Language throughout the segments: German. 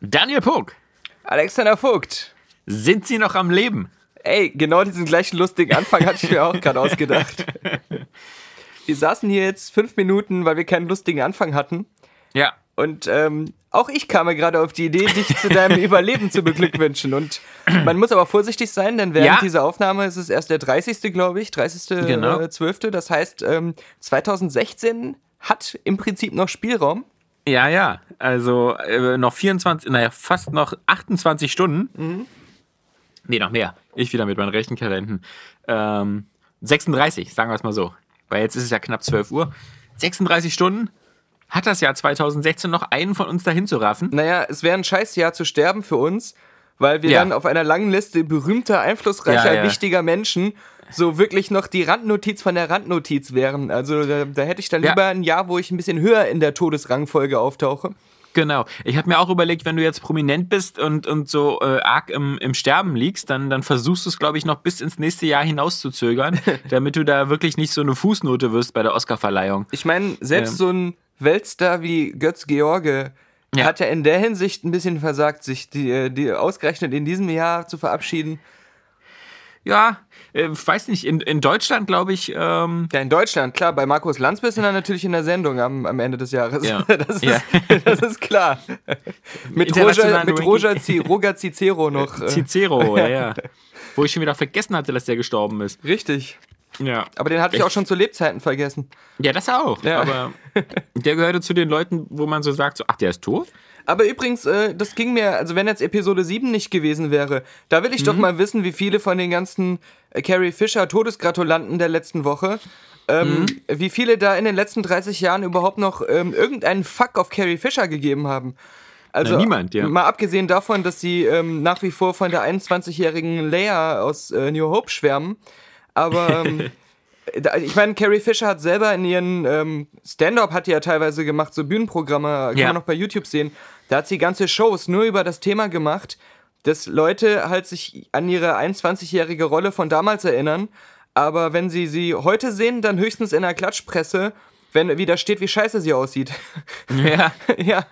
Daniel Pog, Alexander Vogt. sind Sie noch am Leben? Ey, genau diesen gleichen lustigen Anfang hatte ich mir auch gerade ausgedacht. Wir saßen hier jetzt fünf Minuten, weil wir keinen lustigen Anfang hatten. Ja. Und ähm, auch ich kam mir gerade auf die Idee, dich zu deinem Überleben zu beglückwünschen. Und man muss aber vorsichtig sein, denn während Ja. dieser Aufnahme ist es erst der 30. glaube ich, 30. Genau. Äh, 12. Das heißt, ähm, 2016 hat im Prinzip noch Spielraum. Ja, ja. Also äh, noch 24, naja, fast noch 28 Stunden. Mhm. Nee, noch mehr. Ich wieder mit meinen rechten Kalenden. Ähm, 36, sagen wir es mal so. Weil jetzt ist es ja knapp 12 Uhr. 36 Stunden hat das Jahr 2016 noch einen von uns dahin zu raffen. Naja, es wäre ein Scheißjahr zu sterben für uns, weil wir Ja. dann auf einer langen Liste berühmter, einflussreicher, Ja, ja. wichtiger Menschen so wirklich noch die Randnotiz von der Randnotiz wären. Also da, da hätte ich dann Ja. lieber ein Jahr, wo ich ein bisschen höher in der Todesrangfolge auftauche. Genau. Ich habe mir auch überlegt, wenn du jetzt prominent bist und, und so äh, arg im, im Sterben liegst, dann, dann versuchst du es, glaube ich, noch bis ins nächste Jahr hinauszuzögern, damit du da wirklich nicht so eine Fußnote wirst bei der Oscarverleihung. Ich meine, selbst Ähm. so ein Weltstar wie Götz George Ja. hat ja in der Hinsicht ein bisschen versagt, sich die, äh, die ausgerechnet in diesem Jahr zu verabschieden. Ja, äh, weiß nicht, in, in Deutschland, glaube ich, ähm, Ja, in Deutschland, klar, bei Markus Lanz bist du dann natürlich in der Sendung am, am Ende des Jahres. Ja. Das, ist, Ja. das ist klar. Mit, Roger, mit. Roger, Roger Cicero noch. Äh, Cicero, ja, ja. Wo ich schon wieder vergessen hatte, dass der gestorben ist. richtig. Ja. Aber den hatte ich auch schon zu Lebzeiten vergessen. Ja, das auch. Ja. Aber der gehörte zu den Leuten, wo man so sagt, so, ach, der ist tot? Aber übrigens, äh, das ging mir, also wenn jetzt Episode 7 nicht gewesen wäre, da will ich doch mal wissen, wie viele von den ganzen äh, Carrie Fisher Todesgratulanten der letzten Woche, ähm, wie viele da in den letzten 30 Jahren überhaupt noch ähm, irgendeinen Fuck auf Carrie Fisher gegeben haben. Also Na, niemand, ja. Mal abgesehen davon, dass sie ähm, nach wie vor von der 21-jährigen Leia aus äh, New Hope schwärmen. Aber ähm, ich meine, Carrie Fisher hat selber in ihren ähm, Stand-up hat die ja teilweise gemacht, so Bühnenprogramme, kann Ja. man noch bei YouTube sehen. Da hat sie ganze Shows nur über das Thema gemacht, dass Leute halt sich an ihre 21-jährige Rolle von damals erinnern. Aber wenn sie sie heute sehen, dann höchstens in der Klatschpresse, wenn wieder steht, wie scheiße sie aussieht. Ja. ja.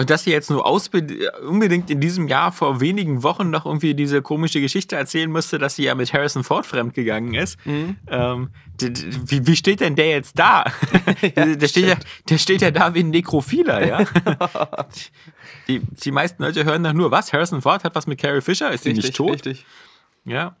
Und dass sie jetzt nur unbedingt in diesem Jahr vor wenigen Wochen noch irgendwie diese komische Geschichte erzählen musste, dass sie ja mit Harrison Ford fremdgegangen ist. Ähm, d- d- wie, wie steht denn der jetzt da? der, der, steht ja, der steht ja da wie ein Nekrophiler, ja? die, die meisten Leute hören dann nur, was? Harrison Ford hat was mit Carrie Fisher? Ist sie nicht tot? richtig. Ja.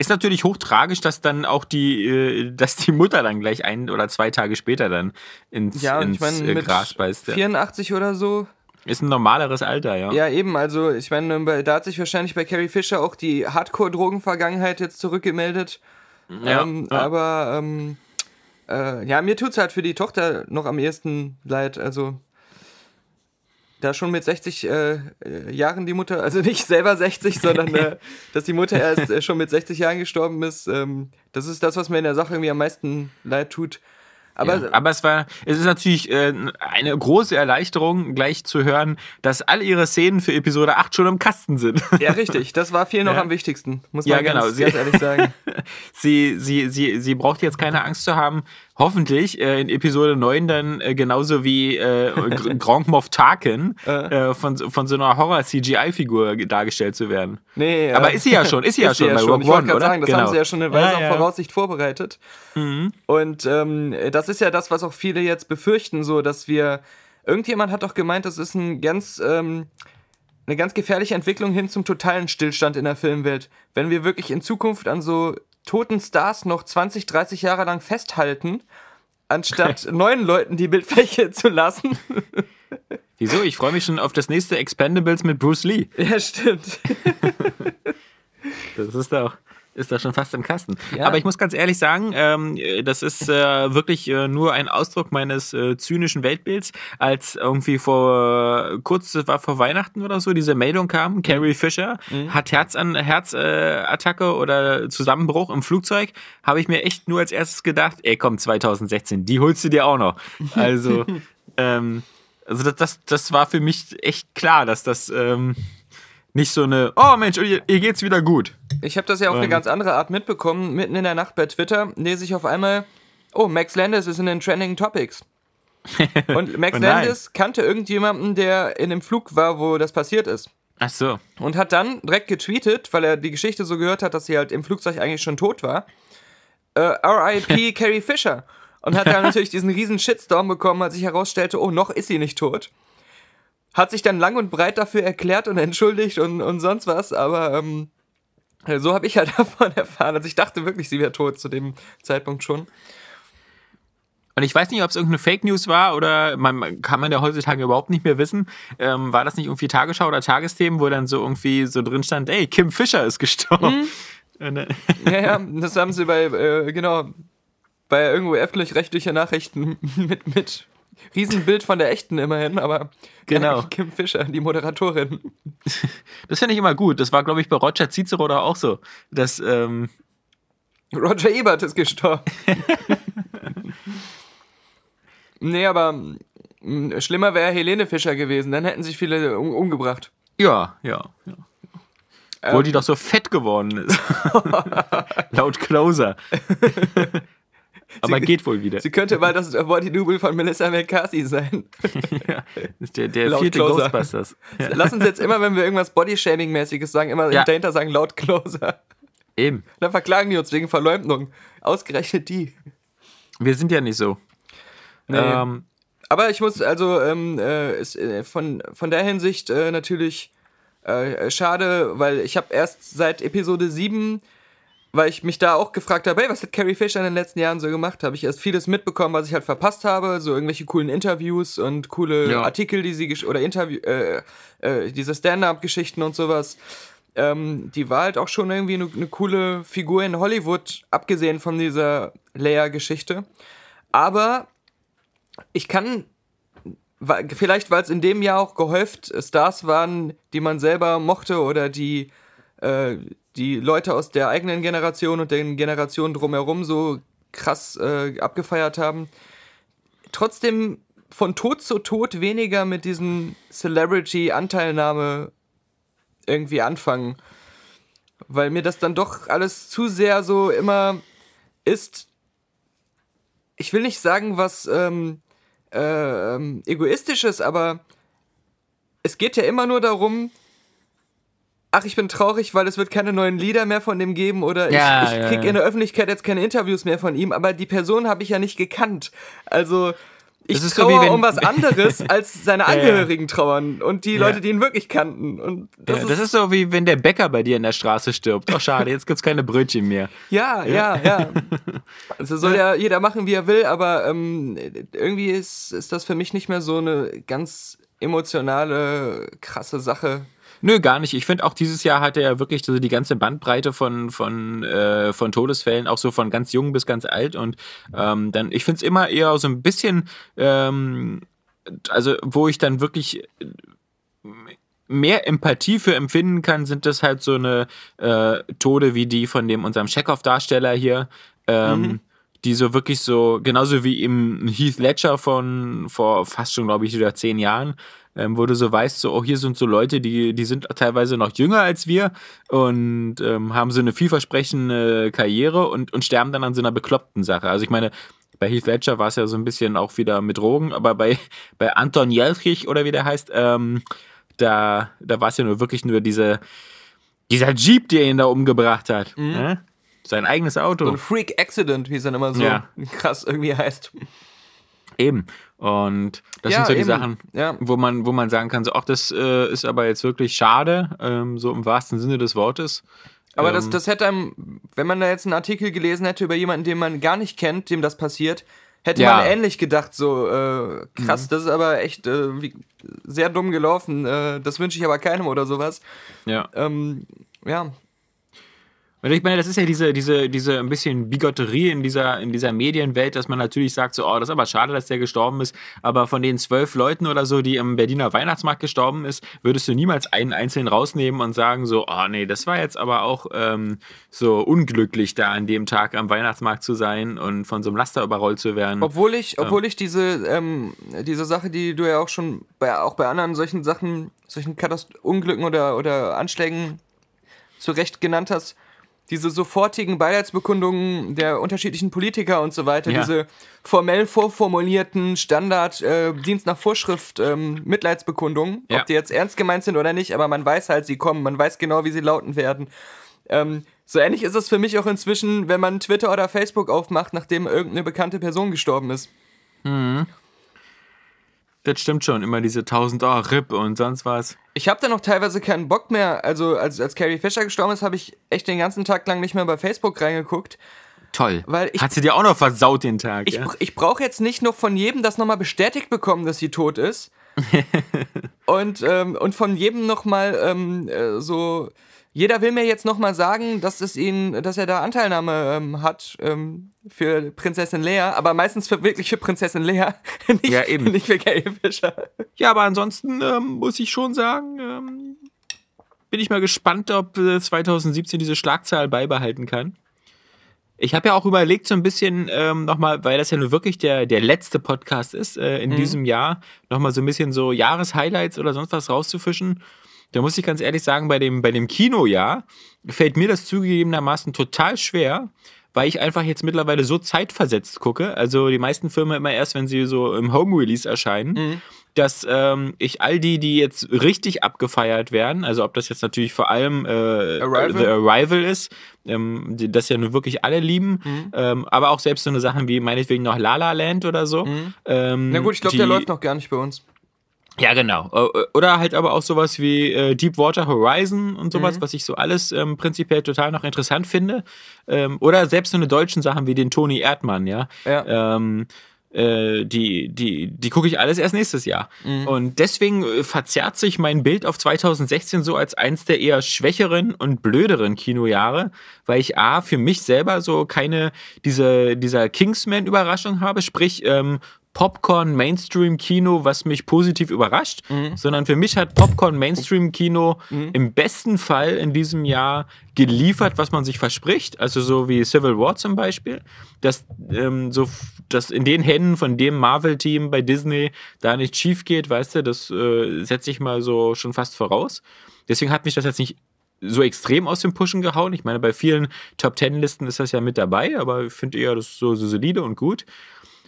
Ist natürlich hochtragisch, dass dann auch die, äh, dass die Mutter dann gleich ein oder zwei Tage später dann ins, Ja, ins ich meine, äh, Gras beißt. Ja. 84 oder so. Ist ein normaleres Alter, ja. Ja, eben, also ich meine, da hat sich wahrscheinlich bei Carrie Fisher auch die Hardcore-Drogen-Vergangenheit jetzt zurückgemeldet. Ja, ähm, ja. Aber ähm, äh, ja, mir tut's halt für die Tochter noch am ehesten leid. Also da schon mit 60 äh, äh, Jahren die Mutter, also nicht selber 60, sondern äh, dass die Mutter erst äh, schon mit 60 Jahren gestorben ist, ähm, das ist das, was mir in der Sache irgendwie am meisten leid tut. Aber ja. Aber es war, es ist natürlich äh, eine große Erleichterung, gleich zu hören, dass all ihre Szenen für Episode 8 schon im Kasten sind. ja, richtig, das war viel noch Ja. am wichtigsten, muss Ja, man genau, ganz, sie- ganz ehrlich sagen. sie, sie, sie, sie braucht jetzt keine Angst zu haben, hoffentlich äh, in Episode 9 dann äh, genauso wie äh, Gr- Grand Moff Tarkin äh, von, von so einer Horror-CGI-Figur dargestellt zu werden. Nee, Aber äh, ist sie ja schon, ist sie ja schon bei Rogue Ich wollte One, gerade oder? sagen, das Genau. haben sie ja schon in weiser Ja, ja. Voraussicht vorbereitet. Mhm. Und ähm, das ist ja das, was auch viele jetzt befürchten, so dass wir. Irgendjemand hat doch gemeint, das ist ein ganz, ähm, eine ganz gefährliche Entwicklung hin zum totalen Stillstand in der Filmwelt. Wenn wir wirklich in Zukunft an so toten Stars noch 20, 30 Jahre lang festhalten, anstatt neuen Leuten die Bildfläche zu lassen. Wieso? Ich freue mich schon auf das nächste Expendables mit Bruce Lee. ja, stimmt. Das ist doch, ist doch schon fast im Kasten. Ja. Aber ich muss ganz ehrlich sagen, ähm, das ist äh, wirklich äh, nur ein Ausdruck meines äh, zynischen Weltbilds, als irgendwie vor kurz, das war vor Weihnachten oder so, diese Meldung kam, Carrie Fisher hat Herzan Herzattacke äh, Attacke oder Zusammenbruch im Flugzeug, habe ich mir echt nur als erstes gedacht, ey komm, 2016, die holst du dir auch noch. Also, ähm, also das, das, das war für mich echt klar, dass das ähm, nicht so eine, oh Mensch, ihr, ihr geht's wieder gut. Ich habe das ja auf eine Ähm. ganz andere Art mitbekommen. Mitten in der Nacht bei Twitter lese ich auf einmal, oh, Max Landis ist in den Trending Topics. Und Max Oh nein. Landis kannte irgendjemanden, der in dem Flug war, wo das passiert ist. Ach so. Und hat dann direkt getweetet, weil er die Geschichte so gehört hat, dass sie halt im Flugzeug eigentlich schon tot war. Äh, R.I.P. Carrie Fisher. Und hat dann natürlich diesen riesen Shitstorm bekommen, als sich herausstellte, oh, noch ist sie nicht tot. Hat sich dann lang und breit dafür erklärt und entschuldigt und, und sonst was, aber ähm, so habe ich halt davon erfahren. Also ich dachte wirklich, sie wäre tot zu dem Zeitpunkt schon. Und ich weiß nicht, ob es irgendeine Fake News war oder man kann man ja heutzutage überhaupt nicht mehr wissen. Ähm, war das nicht irgendwie Tagesschau oder Tagesthemen, wo dann so irgendwie so drin stand, ey, Kim Fischer ist gestorben. Und, äh, Ja, ja, das haben sie bei, äh, genau, bei irgendwo öffentlich-rechtliche Nachrichten mit, mit Riesenbild von der echten immerhin, aber Genau. Kim Fischer, die Moderatorin. Das finde ich immer gut. Das war, glaube ich, bei Roger Cicero da auch so. Dass, ähm, Roger Ebert ist gestorben. nee, aber mm, schlimmer wäre Helene Fischer gewesen, dann hätten sich viele um, umgebracht. ja, ja, ja. Obwohl die doch so fett geworden ist. Laut Closer. Aber Sie- geht wohl wieder. Sie könnte mal das Body-Double von Melissa McCarthy sein. ja, ist der der vierte Closer. Ghostbusters. Ja. Lass uns jetzt immer, wenn wir irgendwas Body-Shaming-mäßiges sagen, immer Ja. dahinter sagen, laut Closer. Eben. Dann verklagen die uns wegen Verleumdung. Ausgerechnet die. Wir sind ja nicht so. Nee. Ähm, Aber ich muss also ähm, äh, ist, äh, von, von der Hinsicht äh, natürlich äh, schade, weil ich habe erst seit Episode 7, weil ich mich da auch gefragt habe, hey, was hat Carrie Fisher in den letzten Jahren so gemacht, habe ich erst vieles mitbekommen, was ich halt verpasst habe, so irgendwelche coolen Interviews und coole Ja. Artikel, die sie gesch- oder Interview äh, äh, diese Stand-up-Geschichten und sowas. Ähm, die war halt auch schon irgendwie eine eine coole Figur in Hollywood, abgesehen von dieser Leia-Geschichte. Aber ich kann, vielleicht weil es in dem Jahr auch gehäuft Stars waren, die man selber mochte oder die äh, die Leute aus der eigenen Generation und den Generationen drumherum so krass äh, abgefeiert haben. Trotzdem von Tod zu Tod weniger mit diesem Celebrity-Anteilnahme irgendwie anfangen. Weil mir das dann doch alles zu sehr so immer ist. Ich will nicht sagen, was ähm, äh, ähm, egoistisches, aber es geht ja immer nur darum, ach, ich bin traurig, weil es wird keine neuen Lieder mehr von dem geben oder Ja, ich, ich ja, krieg ja. in der Öffentlichkeit jetzt keine Interviews mehr von ihm, aber die Person habe ich ja nicht gekannt. Also ich Das so, trauere wie wenn- um was anderes, als seine. Angehörigen trauern und die. Leute, die ihn wirklich kannten. Und das, ist, das ist so, wie wenn der Bäcker bei dir in der Straße stirbt. Oh, schade, jetzt gibt's keine Brötchen mehr. Ja, ja, ja. Also soll ja jeder machen, wie er will, aber ähm, irgendwie ist, ist das für mich nicht mehr so eine ganz emotionale, krasse Sache. Nö, gar nicht. Ich finde auch dieses Jahr hatte er wirklich so die ganze Bandbreite von, von, äh, von Todesfällen, auch so von ganz jung bis ganz alt. Und ähm, dann, ich finde es immer eher so ein bisschen, ähm, also wo ich dann wirklich mehr Empathie für empfinden kann, sind das halt so eine äh, Tode wie die von dem unserem Chekhov-Darsteller hier. Ähm, Die so wirklich so, genauso wie im Heath Ledger von vor fast schon, glaube ich, wieder zehn Jahren, ähm, wo du so weißt, so, oh, hier sind so Leute, die, die sind teilweise noch jünger als wir und ähm, haben so eine vielversprechende Karriere und, und sterben dann an so einer bekloppten Sache. Also ich meine, bei Heath Ledger war es ja so ein bisschen auch wieder mit Drogen, aber bei, bei Anton Jelchich oder wie der heißt, ähm, da, da war es ja nur wirklich nur diese, dieser Jeep, der ihn da umgebracht hat. Ne? Sein eigenes Auto. So ein Freak Accident, wie es dann immer so Ja. krass irgendwie heißt. Eben. Und das Ja, sind so die eben. Sachen, Ja. wo man, wo man sagen kann, so, ach, das äh, ist aber jetzt wirklich schade, ähm, so im wahrsten Sinne des Wortes. Aber das, Ähm, das hätte einem, wenn man da jetzt einen Artikel gelesen hätte über jemanden, den man gar nicht kennt, dem das passiert, hätte Ja. man ähnlich gedacht, so äh, krass, das ist aber echt äh, wie, sehr dumm gelaufen. Äh, das wünsche ich aber keinem oder sowas. Ja. Ähm, ja, ich meine, das ist ja diese, diese, diese ein bisschen Bigotterie in dieser, in dieser Medienwelt, dass man natürlich sagt, so, oh, das ist aber schade, dass der gestorben ist. Aber von den zwölf Leuten oder so, die im Berliner Weihnachtsmarkt gestorben ist, würdest du niemals einen einzelnen rausnehmen und sagen, so, oh nee, das war jetzt aber auch ähm, so unglücklich, da an dem Tag am Weihnachtsmarkt zu sein und von so einem Laster überrollt zu werden. Obwohl ich, obwohl ich diese, ähm, diese Sache, die du ja auch schon bei, auch bei anderen solchen Sachen, solchen Katast Unglücken oder, oder Anschlägen zu Recht genannt hast, diese sofortigen Beileidsbekundungen der unterschiedlichen Politiker und so weiter, Ja. diese formell vorformulierten Standard äh, Dienst nach Vorschrift ähm, Mitleidsbekundungen, Ja. ob die jetzt ernst gemeint sind oder nicht, aber man weiß halt, sie kommen, man weiß genau, wie sie lauten werden. Ähm, so ähnlich ist es für mich auch inzwischen, wenn man Twitter oder Facebook aufmacht, nachdem irgendeine bekannte Person gestorben ist. Das stimmt schon, immer diese 1000 oh, RIP und sonst was. Ich habe da noch teilweise keinen Bock mehr. Also als, als Carrie Fisher gestorben ist, habe ich echt den ganzen Tag lang nicht mehr bei Facebook reingeguckt. Toll. Weil ich- Hat sie dir auch noch versaut den Tag, Ich, ja? ich brauche jetzt nicht noch von jedem das nochmal bestätigt bekommen, dass sie tot ist. und, ähm, und von jedem nochmal ähm, äh, so. Jeder will mir jetzt nochmal sagen, dass es ihn, dass er da Anteilnahme ähm, hat ähm, für Prinzessin Lea, aber meistens für, wirklich für Prinzessin Lea, nicht, Ja, eben. nicht für Carrie Fisher. Ja, aber ansonsten ähm, muss ich schon sagen, ähm, bin ich mal gespannt, ob äh, 2017 diese Schlagzahl beibehalten kann. Ich habe ja auch überlegt, so ein bisschen ähm, nochmal, weil das ja nur wirklich der, der letzte Podcast ist äh, in diesem Jahr, nochmal so ein bisschen so Jahreshighlights oder sonst was rauszufischen. Da muss ich ganz ehrlich sagen, bei dem, bei dem Kinojahr fällt mir das zugegebenermaßen total schwer, weil ich einfach jetzt mittlerweile so zeitversetzt gucke. Also die meisten Filme immer erst, wenn sie so im Home-Release erscheinen, dass ähm, ich all die, die jetzt richtig abgefeiert werden, also ob das jetzt natürlich vor allem äh, Arrival? The Arrival ist, ähm, die, das ja nur wirklich alle lieben, ähm, aber auch selbst so eine Sachen wie meinetwegen noch La La Land oder so. Ähm, Na gut, ich glaube, der läuft noch gar nicht bei uns. Ja, genau. Äh, Oder halt aber auch sowas wie äh, Deepwater Horizon und sowas, Mhm. was ich so alles ähm, prinzipiell total noch interessant finde. Ähm, oder selbst so eine deutschen Sachen wie den Toni Erdmann, ja. Ja. Ähm, äh, die, die, die gucke ich alles erst nächstes Jahr. Mhm. Und deswegen äh, verzerrt sich mein Bild auf 2016 so als eins der eher schwächeren und blöderen Kinojahre, weil ich A, für mich selber so keine, diese, dieser Kingsman-Überraschung habe, sprich, ähm, Popcorn Mainstream Kino, was mich positiv überrascht, sondern für mich hat Popcorn Mainstream Kino im besten Fall in diesem Jahr geliefert, was man sich verspricht, also so wie Civil War zum Beispiel, dass ähm, so dass in den Händen von dem Marvel Team bei Disney da nicht schief geht, weißt du, das äh, setze ich mal so schon fast voraus. Deswegen hat mich das jetzt nicht so extrem aus dem Pushen gehauen. Ich meine, bei vielen Top Ten Listen ist das ja mit dabei, aber ich finde eher das so, so solide und gut.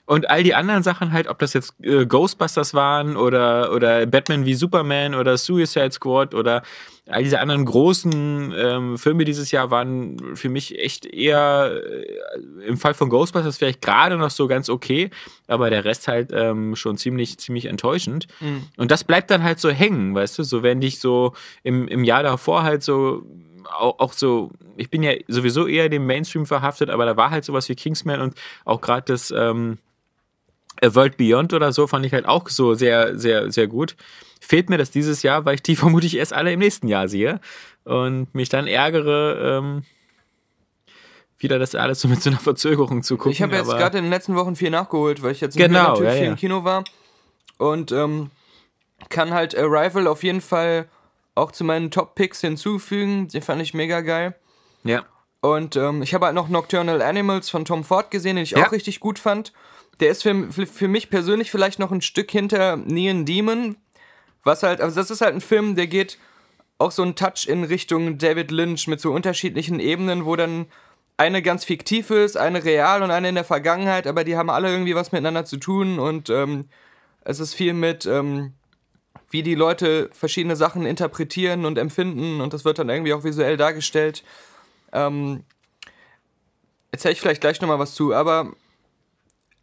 Und all die anderen Sachen halt, ob das jetzt äh, Ghostbusters waren oder, oder Batman wie Superman oder Suicide Squad oder all diese anderen großen ähm, Filme dieses Jahr waren für mich echt eher äh, im Fall von Ghostbusters vielleicht gerade noch so ganz okay, aber der Rest halt ähm, schon ziemlich, ziemlich enttäuschend. Und das bleibt dann halt so hängen, weißt du, so wenn dich so im, im Jahr davor halt so auch, auch so, ich bin ja sowieso eher dem Mainstream verhaftet, aber da war halt sowas wie Kingsman und auch gerade das ähm, A World Beyond oder so fand ich halt auch so sehr, sehr, sehr gut. Fehlt mir das dieses Jahr, weil ich die vermutlich erst alle im nächsten Jahr sehe und mich dann ärgere, ähm, wieder das alles so mit so einer Verzögerung zu gucken. Ich habe jetzt gerade in den letzten Wochen viel nachgeholt, weil ich jetzt Genau, natürlich ja, viel ja. im Kino war. Und ähm, kann halt Arrival auf jeden Fall auch zu meinen Top-Picks hinzufügen. Den fand ich mega geil. Ja. Und ähm, ich habe halt noch Nocturnal Animals von Tom Ford gesehen, den ich Ja. auch richtig gut fand. Der ist für, für, mich persönlich vielleicht noch ein Stück hinter Neon Demon. Was halt, also das ist halt ein Film, der geht auch so ein Touch in Richtung David Lynch mit so unterschiedlichen Ebenen, wo dann eine ganz fiktiv ist, eine real und eine in der Vergangenheit, aber die haben alle irgendwie was miteinander zu tun und ähm, es ist viel mit, ähm, wie die Leute verschiedene Sachen interpretieren und empfinden und das wird dann irgendwie auch visuell dargestellt. Ähm, erzähle ich vielleicht gleich nochmal was zu, aber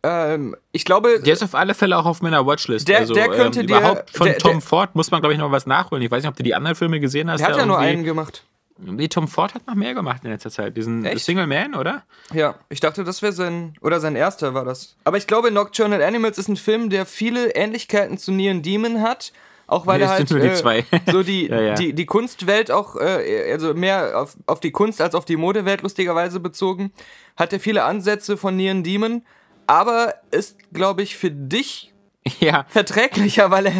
ähm, ich glaube, Der ist auf alle Fälle auch auf meiner Watchlist. Der- also, der könnte ähm, dir- überhaupt von der- Tom der- Ford muss man, glaube ich, noch was nachholen. Ich weiß nicht, ob du die anderen Filme gesehen hast. der hat ja nur einen gemacht. Nee, Tom Ford hat noch mehr gemacht in letzter Zeit. Diesen Echt? Single Man, oder? Ja, ich dachte, das wäre sein, oder sein erster war das. Aber ich glaube, Nocturnal Animals ist ein Film, der viele Ähnlichkeiten zu Neon Demon hat. Auch weil Nee, er halt die äh, zwei. so die, Ja, ja. Die, die Kunstwelt auch, äh, also mehr auf, auf die Kunst als auf die Modewelt lustigerweise bezogen, hat er viele Ansätze von Neon Demon, aber ist, glaube ich, für dich Ja. verträglicher, weil er,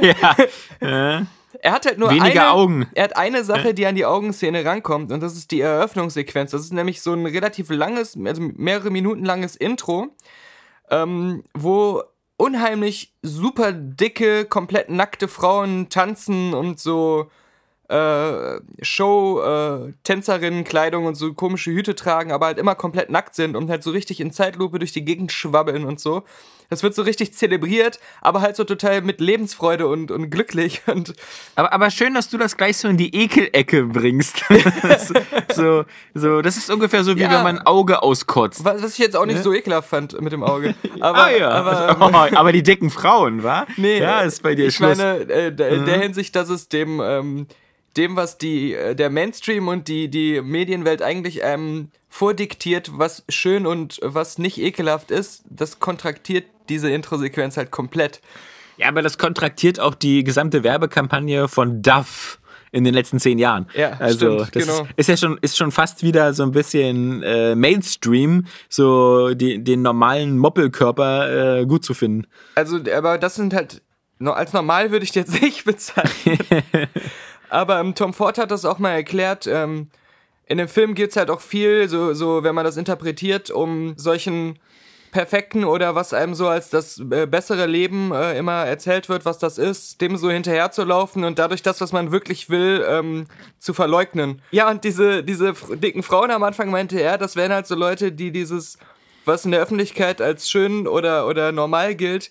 ja. Er hat halt nur Weniger eine, Augen. Er hat eine Sache, die an die Augenszene rankommt und das ist die Eröffnungssequenz. Das ist nämlich so ein relativ langes, also mehrere Minuten langes Intro, ähm, wo unheimlich super dicke, komplett nackte Frauen tanzen und so äh, Show-Tänzerinnen-Kleidung äh, und so komische Hüte tragen, aber halt immer komplett nackt sind und halt so richtig in Zeitlupe durch die Gegend schwabbeln und so. Das wird so richtig zelebriert, aber halt so total mit Lebensfreude und, und glücklich. Und aber, aber schön, dass du das gleich so in die Ekelecke bringst. so, so, das ist ungefähr so, wie ja, wenn man ein Auge auskotzt. Was, was ich jetzt auch nicht ne? so ekelhaft fand mit dem Auge. Aber, ah, ja. aber, oh, aber die dicken Frauen, wa? Nee, ja, ist bei dir ich Schluss. meine, äh, in der mhm. Hinsicht, dass es dem, ähm, dem was die, äh, der Mainstream und die, die Medienwelt eigentlich ähm, vordiktiert, was schön und was nicht ekelhaft ist, das kontraktiert diese Intro-Sequenz halt komplett. Ja, aber das kontraktiert auch die gesamte Werbekampagne von Duff in den letzten zehn Jahren. Ja, also stimmt, das genau. ist, ist, ja schon ist schon fast wieder so ein bisschen äh, Mainstream, so die, den normalen Moppelkörper äh, gut zu finden. Also, aber das sind halt als normal würde ich jetzt nicht bezeichnen. aber ähm, Tom Ford hat das auch mal erklärt. Ähm, in dem Film geht es halt auch viel, so, so wenn man das interpretiert, um solchen perfekten oder was einem so als das äh, bessere Leben äh, immer erzählt wird, was das ist, dem so hinterherzulaufen und dadurch das, was man wirklich will, ähm, zu verleugnen. Ja, und diese, diese dicken Frauen am Anfang meinte er, das wären halt so Leute, die dieses, was in der Öffentlichkeit als schön oder, oder normal gilt,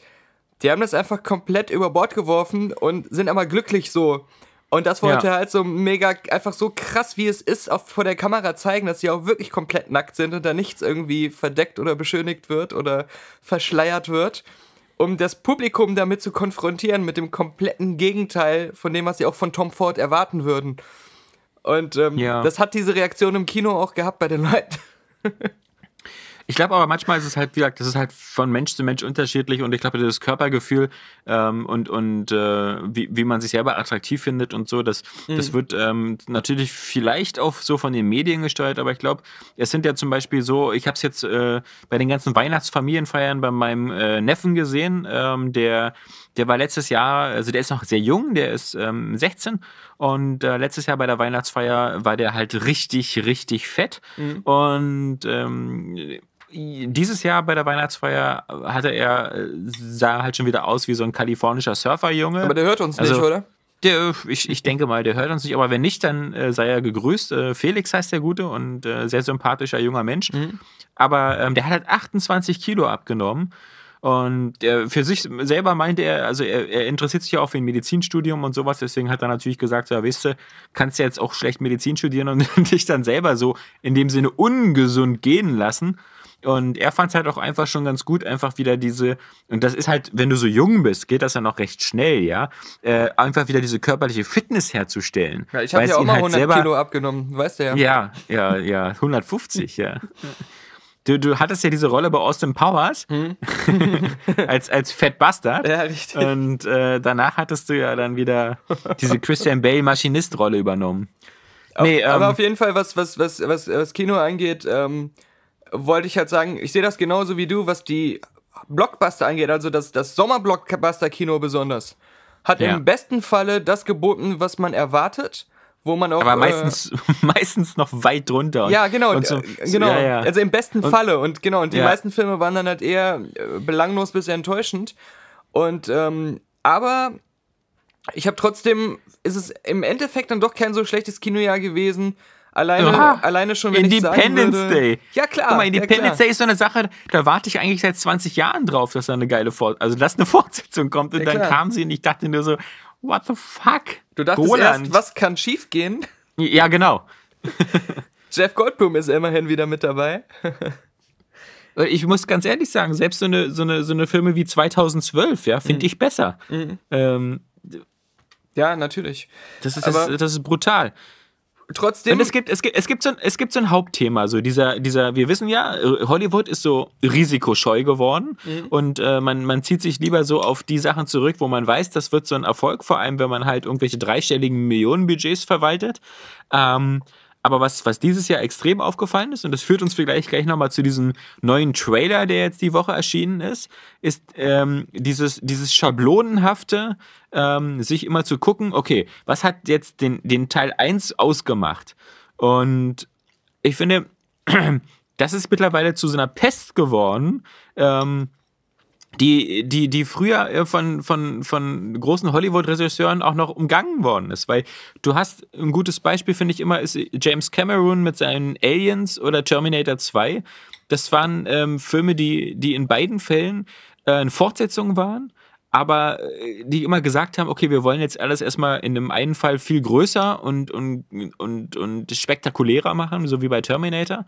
die haben das einfach komplett über Bord geworfen und sind aber glücklich so. Und das wollte ja. halt so mega, einfach so krass, wie es ist, auch vor der Kamera zeigen, dass sie auch wirklich komplett nackt sind und da nichts irgendwie verdeckt oder beschönigt wird oder verschleiert wird, um das Publikum damit zu konfrontieren mit dem kompletten Gegenteil von dem, was sie auch von Tom Ford erwarten würden. Und ähm, ja. das hat diese Reaktion im Kino auch gehabt bei den Leuten. Ich glaube aber manchmal ist es halt, wie gesagt, das ist halt von Mensch zu Mensch unterschiedlich und ich glaube, das Körpergefühl ähm, und, und äh, wie, wie man sich selber attraktiv findet und so, das, mhm. das wird ähm, natürlich vielleicht auch so von den Medien gesteuert, aber ich glaube, es sind ja zum Beispiel so, ich habe es jetzt äh, bei den ganzen Weihnachtsfamilienfeiern bei meinem äh, Neffen gesehen, ähm, der der war letztes Jahr, also der ist noch sehr jung, der ist ähm, 16 und äh, letztes Jahr bei der Weihnachtsfeier war der halt richtig, richtig fett. Mhm. Und ähm, dieses Jahr bei der Weihnachtsfeier hatte er, sah halt schon wieder aus wie so ein kalifornischer Surferjunge. Aber der hört uns also, nicht, oder? Der, ich, ich denke mal, der hört uns nicht, aber wenn nicht, dann äh, sei er gegrüßt. Äh, Felix heißt der Gute und äh, sehr sympathischer junger Mensch. Mhm. Aber ähm, der hat halt 28 Kilo abgenommen. Und er, für sich selber meinte er, also er, er, interessiert sich ja auch für ein Medizinstudium und sowas, deswegen hat er natürlich gesagt, ja, weißt du, kannst ja jetzt auch schlecht Medizin studieren und dich dann selber so in dem Sinne ungesund gehen lassen. Und er fand es halt auch einfach schon ganz gut, einfach wieder diese, und das ist halt, wenn du so jung bist, geht das ja noch recht schnell, ja, äh, einfach wieder diese körperliche Fitness herzustellen. Ja, ich habe ja auch mal 100 halt selber, Kilo abgenommen, weißt du ja. Ja, ja, ja, 150, ja. Du, du hattest ja diese Rolle bei Austin Powers hm. als, als Fat Bastard. Ja, richtig. Und äh, danach hattest du ja dann wieder diese Christian Bale Maschinist-Rolle übernommen. Nee, auf, ähm, aber auf jeden Fall, was, was, was, was, was Kino angeht, ähm, wollte ich halt sagen, ich sehe das genauso wie du, was die Blockbuster angeht, also das, das Sommer-Blockbuster-Kino besonders. Hat ja. im besten Falle das geboten, was man erwartet, wo man auch. Aber meistens, äh, meistens noch weit drunter. ja, genau, und so, äh, genau. Ja, ja. Also im besten und, Falle und genau, und die meisten Filme waren dann halt eher äh, belanglos bis enttäuschend. Und ähm, aber ich habe trotzdem, ist es im Endeffekt dann doch kein so schlechtes Kinojahr gewesen, Alleine, Aha. alleine schon, wenn Independence ich sagen würde, Day. Ja, klar. Guck mal, Independence ja, Day ist so eine Sache, da warte ich eigentlich seit 20 Jahren drauf, dass da eine geile Fort also dass eine Fortsetzung kommt. Und ja, dann klar. kam sie und ich dachte nur so, what the fuck? Du dachtest Roland. erst, was kann schiefgehen? Ja, genau. Jeff Goldblum ist immerhin wieder mit dabei. ich muss ganz ehrlich sagen, selbst so eine, so eine, so eine Filme wie 2012, ja, finde mhm. ich besser. Mhm. Ähm, ja, natürlich. Das ist, das, das ist brutal. Trotzdem. Und es gibt, es gibt, es gibt, so, ein, es gibt so ein Hauptthema, so dieser, dieser, wir wissen ja, Hollywood ist so risikoscheu geworden mhm. und äh, man, man zieht sich lieber so auf die Sachen zurück, wo man weiß, das wird so ein Erfolg, vor allem wenn man halt irgendwelche dreistelligen Millionenbudgets verwaltet. Ähm, aber was, was dieses Jahr extrem aufgefallen ist, und das führt uns vielleicht gleich nochmal zu diesem neuen Trailer, der jetzt die Woche erschienen ist, ist ähm, dieses, dieses schablonenhafte, ähm, sich immer zu gucken, okay, was hat jetzt den, den Teil 1 ausgemacht? Und ich finde, das ist mittlerweile zu so einer Pest geworden, ähm, die, die, die früher äh, von, von, von großen Hollywood-Regisseuren auch noch umgangen worden ist. Weil du hast ein gutes Beispiel, finde ich immer, ist James Cameron mit seinen Aliens oder Terminator 2. Das waren ähm, Filme, die, die in beiden Fällen äh, eine Fortsetzung waren aber äh, die immer gesagt haben, okay, wir wollen jetzt alles erstmal in dem einen Fall viel größer und, und, und, und spektakulärer machen, so wie bei Terminator.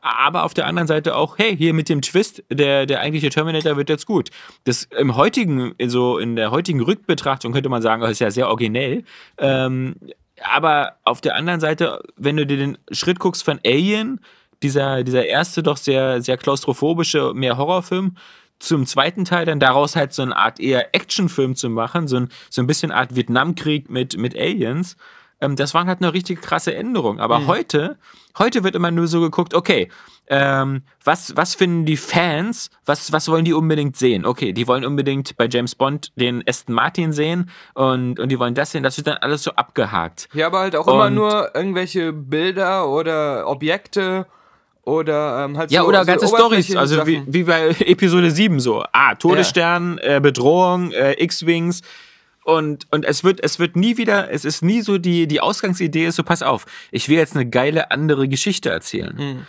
Aber auf der anderen Seite auch, hey, hier mit dem Twist, der, der eigentliche Terminator wird jetzt gut. Das im heutigen, so in der heutigen Rückbetrachtung könnte man sagen, das ist ja sehr originell. Ähm, aber auf der anderen Seite, wenn du dir den Schritt guckst von Alien, dieser, dieser erste doch sehr, sehr klaustrophobische, mehr Horrorfilm, zum zweiten Teil dann daraus halt so eine Art eher Actionfilm zu machen, so ein, so ein bisschen Art Vietnamkrieg mit, mit Aliens. Ähm, das waren halt eine richtig krasse Änderung. Aber mhm. heute, heute wird immer nur so geguckt, okay, ähm, was, was finden die Fans, was, was wollen die unbedingt sehen? Okay, die wollen unbedingt bei James Bond den Aston Martin sehen und, und die wollen das sehen, das wird dann alles so abgehakt. Ja, aber halt auch und immer nur irgendwelche Bilder oder Objekte oder ähm, halt Ja, so, oder ganze Stories, also wie, wie bei Episode 7 so. Ah, Todesstern, ja. äh, Bedrohung, äh, X-Wings. Und, und es wird, es wird nie wieder, es ist nie so die, die Ausgangsidee ist so, pass auf, ich will jetzt eine geile andere Geschichte erzählen. Mhm.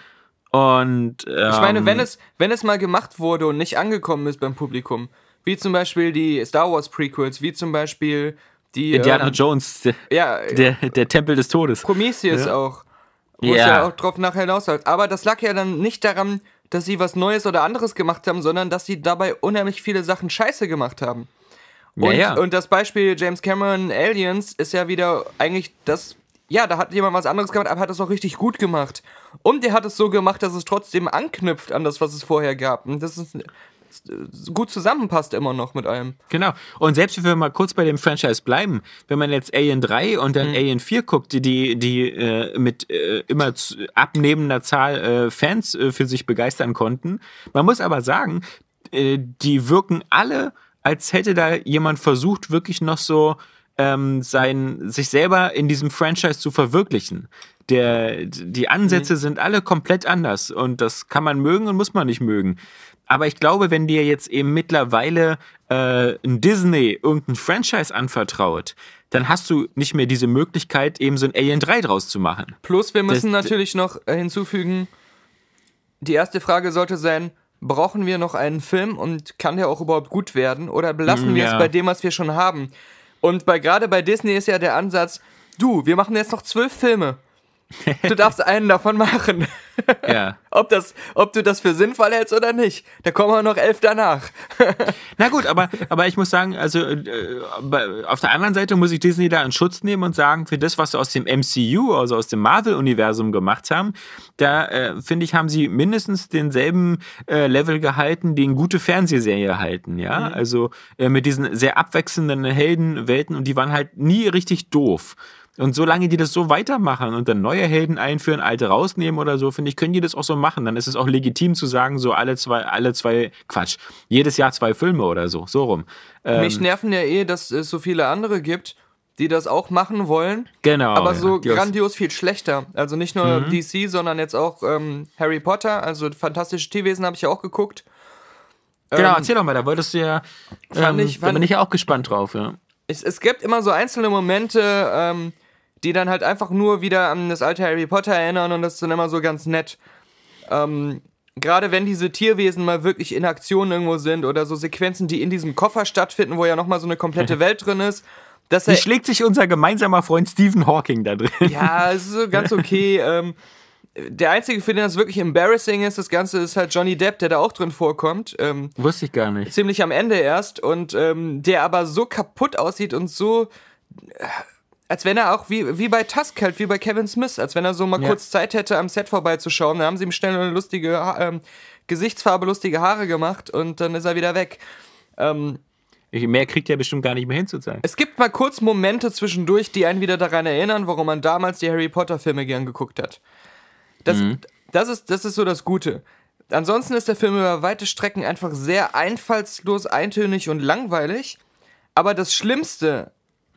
Und ähm, ich meine, wenn es, wenn es mal gemacht wurde und nicht angekommen ist beim Publikum, wie zum Beispiel die Star Wars Prequels, wie zum Beispiel die Indiana ähm, Jones, der, ja, der, der Tempel des Todes. Prometheus ja. auch. Wo yeah. es ja auch drauf nachher hinausläuft. Aber das lag ja dann nicht daran, dass sie was Neues oder anderes gemacht haben, sondern dass sie dabei unheimlich viele Sachen scheiße gemacht haben. Und, ja, ja. und das Beispiel James Cameron Aliens ist ja wieder eigentlich das. Ja, da hat jemand was anderes gemacht, aber hat es auch richtig gut gemacht. Und der hat es so gemacht, dass es trotzdem anknüpft an das, was es vorher gab. Und das ist gut zusammenpasst immer noch mit allem. Genau. Und selbst wenn wir mal kurz bei dem Franchise bleiben, wenn man jetzt Alien 3 und dann mhm. Alien 4 guckt, die, die, die äh, mit äh, immer abnehmender Zahl äh, Fans äh, für sich begeistern konnten. Man muss aber sagen, äh, die wirken alle, als hätte da jemand versucht, wirklich noch so ähm, sein, sich selber in diesem Franchise zu verwirklichen. Der, die Ansätze mhm. sind alle komplett anders und das kann man mögen und muss man nicht mögen. Aber ich glaube, wenn dir jetzt eben mittlerweile äh, ein Disney irgendein Franchise anvertraut, dann hast du nicht mehr diese Möglichkeit, eben so ein Alien 3 draus zu machen. Plus, wir müssen das, natürlich noch äh, hinzufügen, die erste Frage sollte sein, brauchen wir noch einen Film und kann der auch überhaupt gut werden? Oder belassen mm, wir ja. es bei dem, was wir schon haben? Und bei, gerade bei Disney ist ja der Ansatz, du, wir machen jetzt noch zwölf Filme. Du darfst einen davon machen. Ja. ob, das, ob du das für sinnvoll hältst oder nicht. Da kommen wir noch elf danach. Na gut, aber, aber ich muss sagen, also äh, auf der anderen Seite muss ich Disney da in Schutz nehmen und sagen, für das, was sie aus dem MCU, also aus dem Marvel-Universum gemacht haben, da äh, finde ich, haben sie mindestens denselben äh, Level gehalten, den gute Fernsehserie halten. Ja, mhm. also äh, mit diesen sehr abwechselnden Heldenwelten und die waren halt nie richtig doof. Und solange die das so weitermachen und dann neue Helden einführen, alte rausnehmen oder so, finde ich, können die das auch so machen. Dann ist es auch legitim zu sagen, so alle zwei, alle zwei, Quatsch, jedes Jahr zwei Filme oder so, so rum. Ähm, Mich nerven ja eh, dass es so viele andere gibt, die das auch machen wollen. Genau. Aber so ja, grandios viel schlechter. Also nicht nur mhm. DC, sondern jetzt auch ähm, Harry Potter, also fantastische Tierwesen habe ich ja auch geguckt. Genau, ähm, erzähl doch mal, da wolltest du ja. Ähm, ich, da bin ich ja auch gespannt drauf, ja. Es, es gibt immer so einzelne Momente, ähm, die dann halt einfach nur wieder an das alte Harry Potter erinnern und das ist dann immer so ganz nett. Ähm, Gerade wenn diese Tierwesen mal wirklich in Aktion irgendwo sind oder so Sequenzen, die in diesem Koffer stattfinden, wo ja nochmal so eine komplette Welt drin ist. Das Wie schlägt sich unser gemeinsamer Freund Stephen Hawking da drin? Ja, es ist so ganz okay. ähm, der einzige, für den das wirklich embarrassing ist, das Ganze ist halt Johnny Depp, der da auch drin vorkommt. Ähm, Wusste ich gar nicht. Ziemlich am Ende erst und ähm, der aber so kaputt aussieht und so äh, als wenn er auch wie, wie bei Tusk halt, wie bei Kevin Smith, als wenn er so mal ja. kurz Zeit hätte, am Set vorbeizuschauen. Da haben sie ihm schnell eine lustige ähm, Gesichtsfarbe, lustige Haare gemacht und dann ist er wieder weg. Ähm, Mehr kriegt er bestimmt gar nicht mehr hinzuzeigen. Es gibt mal kurz Momente zwischendurch, die einen wieder daran erinnern, warum man damals die Harry Potter-Filme gern geguckt hat. Das, mhm. das, ist, das ist so das Gute. Ansonsten ist der Film über weite Strecken einfach sehr einfallslos, eintönig und langweilig. Aber das Schlimmste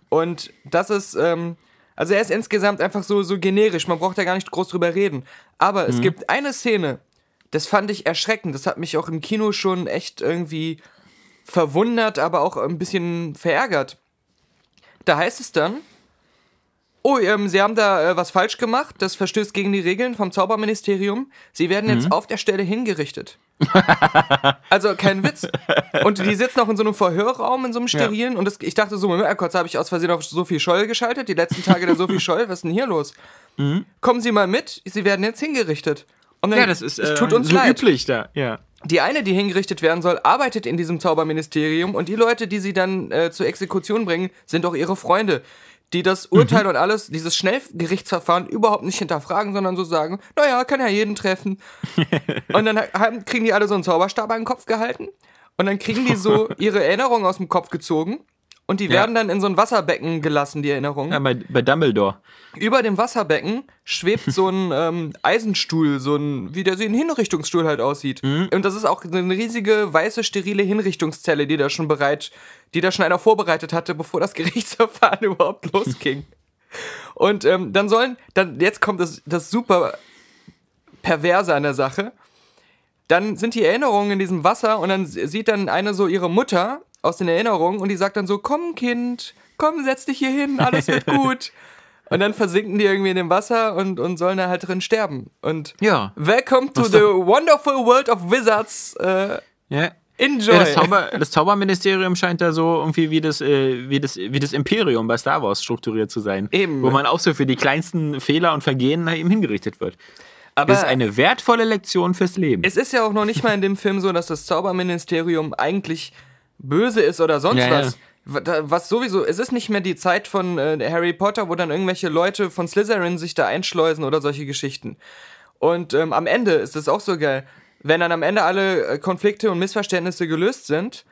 und das ist, ähm, also er ist insgesamt einfach so, so generisch, man braucht ja gar nicht groß drüber reden. Aber mhm. es gibt eine Szene, das fand ich erschreckend, das hat mich auch im Kino schon echt irgendwie verwundert, aber auch ein bisschen verärgert. Da heißt es dann, oh, ähm, Sie haben da äh, was falsch gemacht, das verstößt gegen die Regeln vom Zauberministerium. Sie werden jetzt auf der Stelle hingerichtet. also kein Witz. Und die sitzen auch in so einem Verhörraum, in so einem sterilen. Und das, ich dachte so, Moment, kurz habe ich aus Versehen auf Sophie Scholl geschaltet. Die letzten Tage der Sophie Scholl, was ist denn hier los? Kommen Sie mal mit, Sie werden jetzt hingerichtet. Und dann, Ja, das ist es äh, tut uns so leid. üblich da. Ja. Die eine, die hingerichtet werden soll, arbeitet in diesem Zauberministerium und die Leute, die sie dann äh, zur Exekution bringen, sind auch ihre Freunde, die das Urteil und alles, dieses Schnellgerichtsverfahren überhaupt nicht hinterfragen, sondern so sagen, naja, kann ja jeden treffen. und dann haben, kriegen die alle so einen Zauberstab an den Kopf gehalten und dann kriegen die so ihre Erinnerungen aus dem Kopf gezogen und die Ja. werden dann in so ein Wasserbecken gelassen, die Erinnerungen. ja bei, bei Dumbledore. Über dem Wasserbecken schwebt so ein ähm, Eisenstuhl, so ein, wie der so ein Hinrichtungsstuhl halt aussieht. Und das ist auch so eine riesige, weiße, sterile Hinrichtungszelle, die da schon bereit, die da schon einer vorbereitet hatte, bevor das Gerichtsverfahren überhaupt losging. Und ähm, dann sollen, dann, jetzt kommt das, das super Perverse an der Sache. Dann sind die Erinnerungen in diesem Wasser und dann sieht dann eine so ihre Mutter aus den Erinnerungen und die sagt dann so, komm Kind, komm, setz dich hier hin, alles wird gut. Und dann versinken die irgendwie in dem Wasser und, und sollen da halt drin sterben. Und Ja. welcome to the wonderful world of wizards. Äh, Ja. enjoy. Ja, das, Zauber, das Zauberministerium scheint da so irgendwie wie das, äh, wie, das, wie das Imperium bei Star Wars strukturiert zu sein. Eben. Wo man auch so für die kleinsten Fehler und Vergehen na, eben hingerichtet wird. Aber das ist eine wertvolle Lektion fürs Leben. es ist ja auch noch nicht mal in dem Film so, dass das Zauberministerium eigentlich böse ist oder sonst Ja, was. Wa- da- Was sowieso, es ist nicht mehr die Zeit von äh, Harry Potter, wo dann irgendwelche Leute von Slytherin sich da einschleusen oder solche Geschichten. Und ähm, am Ende ist es auch so geil. Wenn dann am Ende alle äh, Konflikte und Missverständnisse gelöst sind,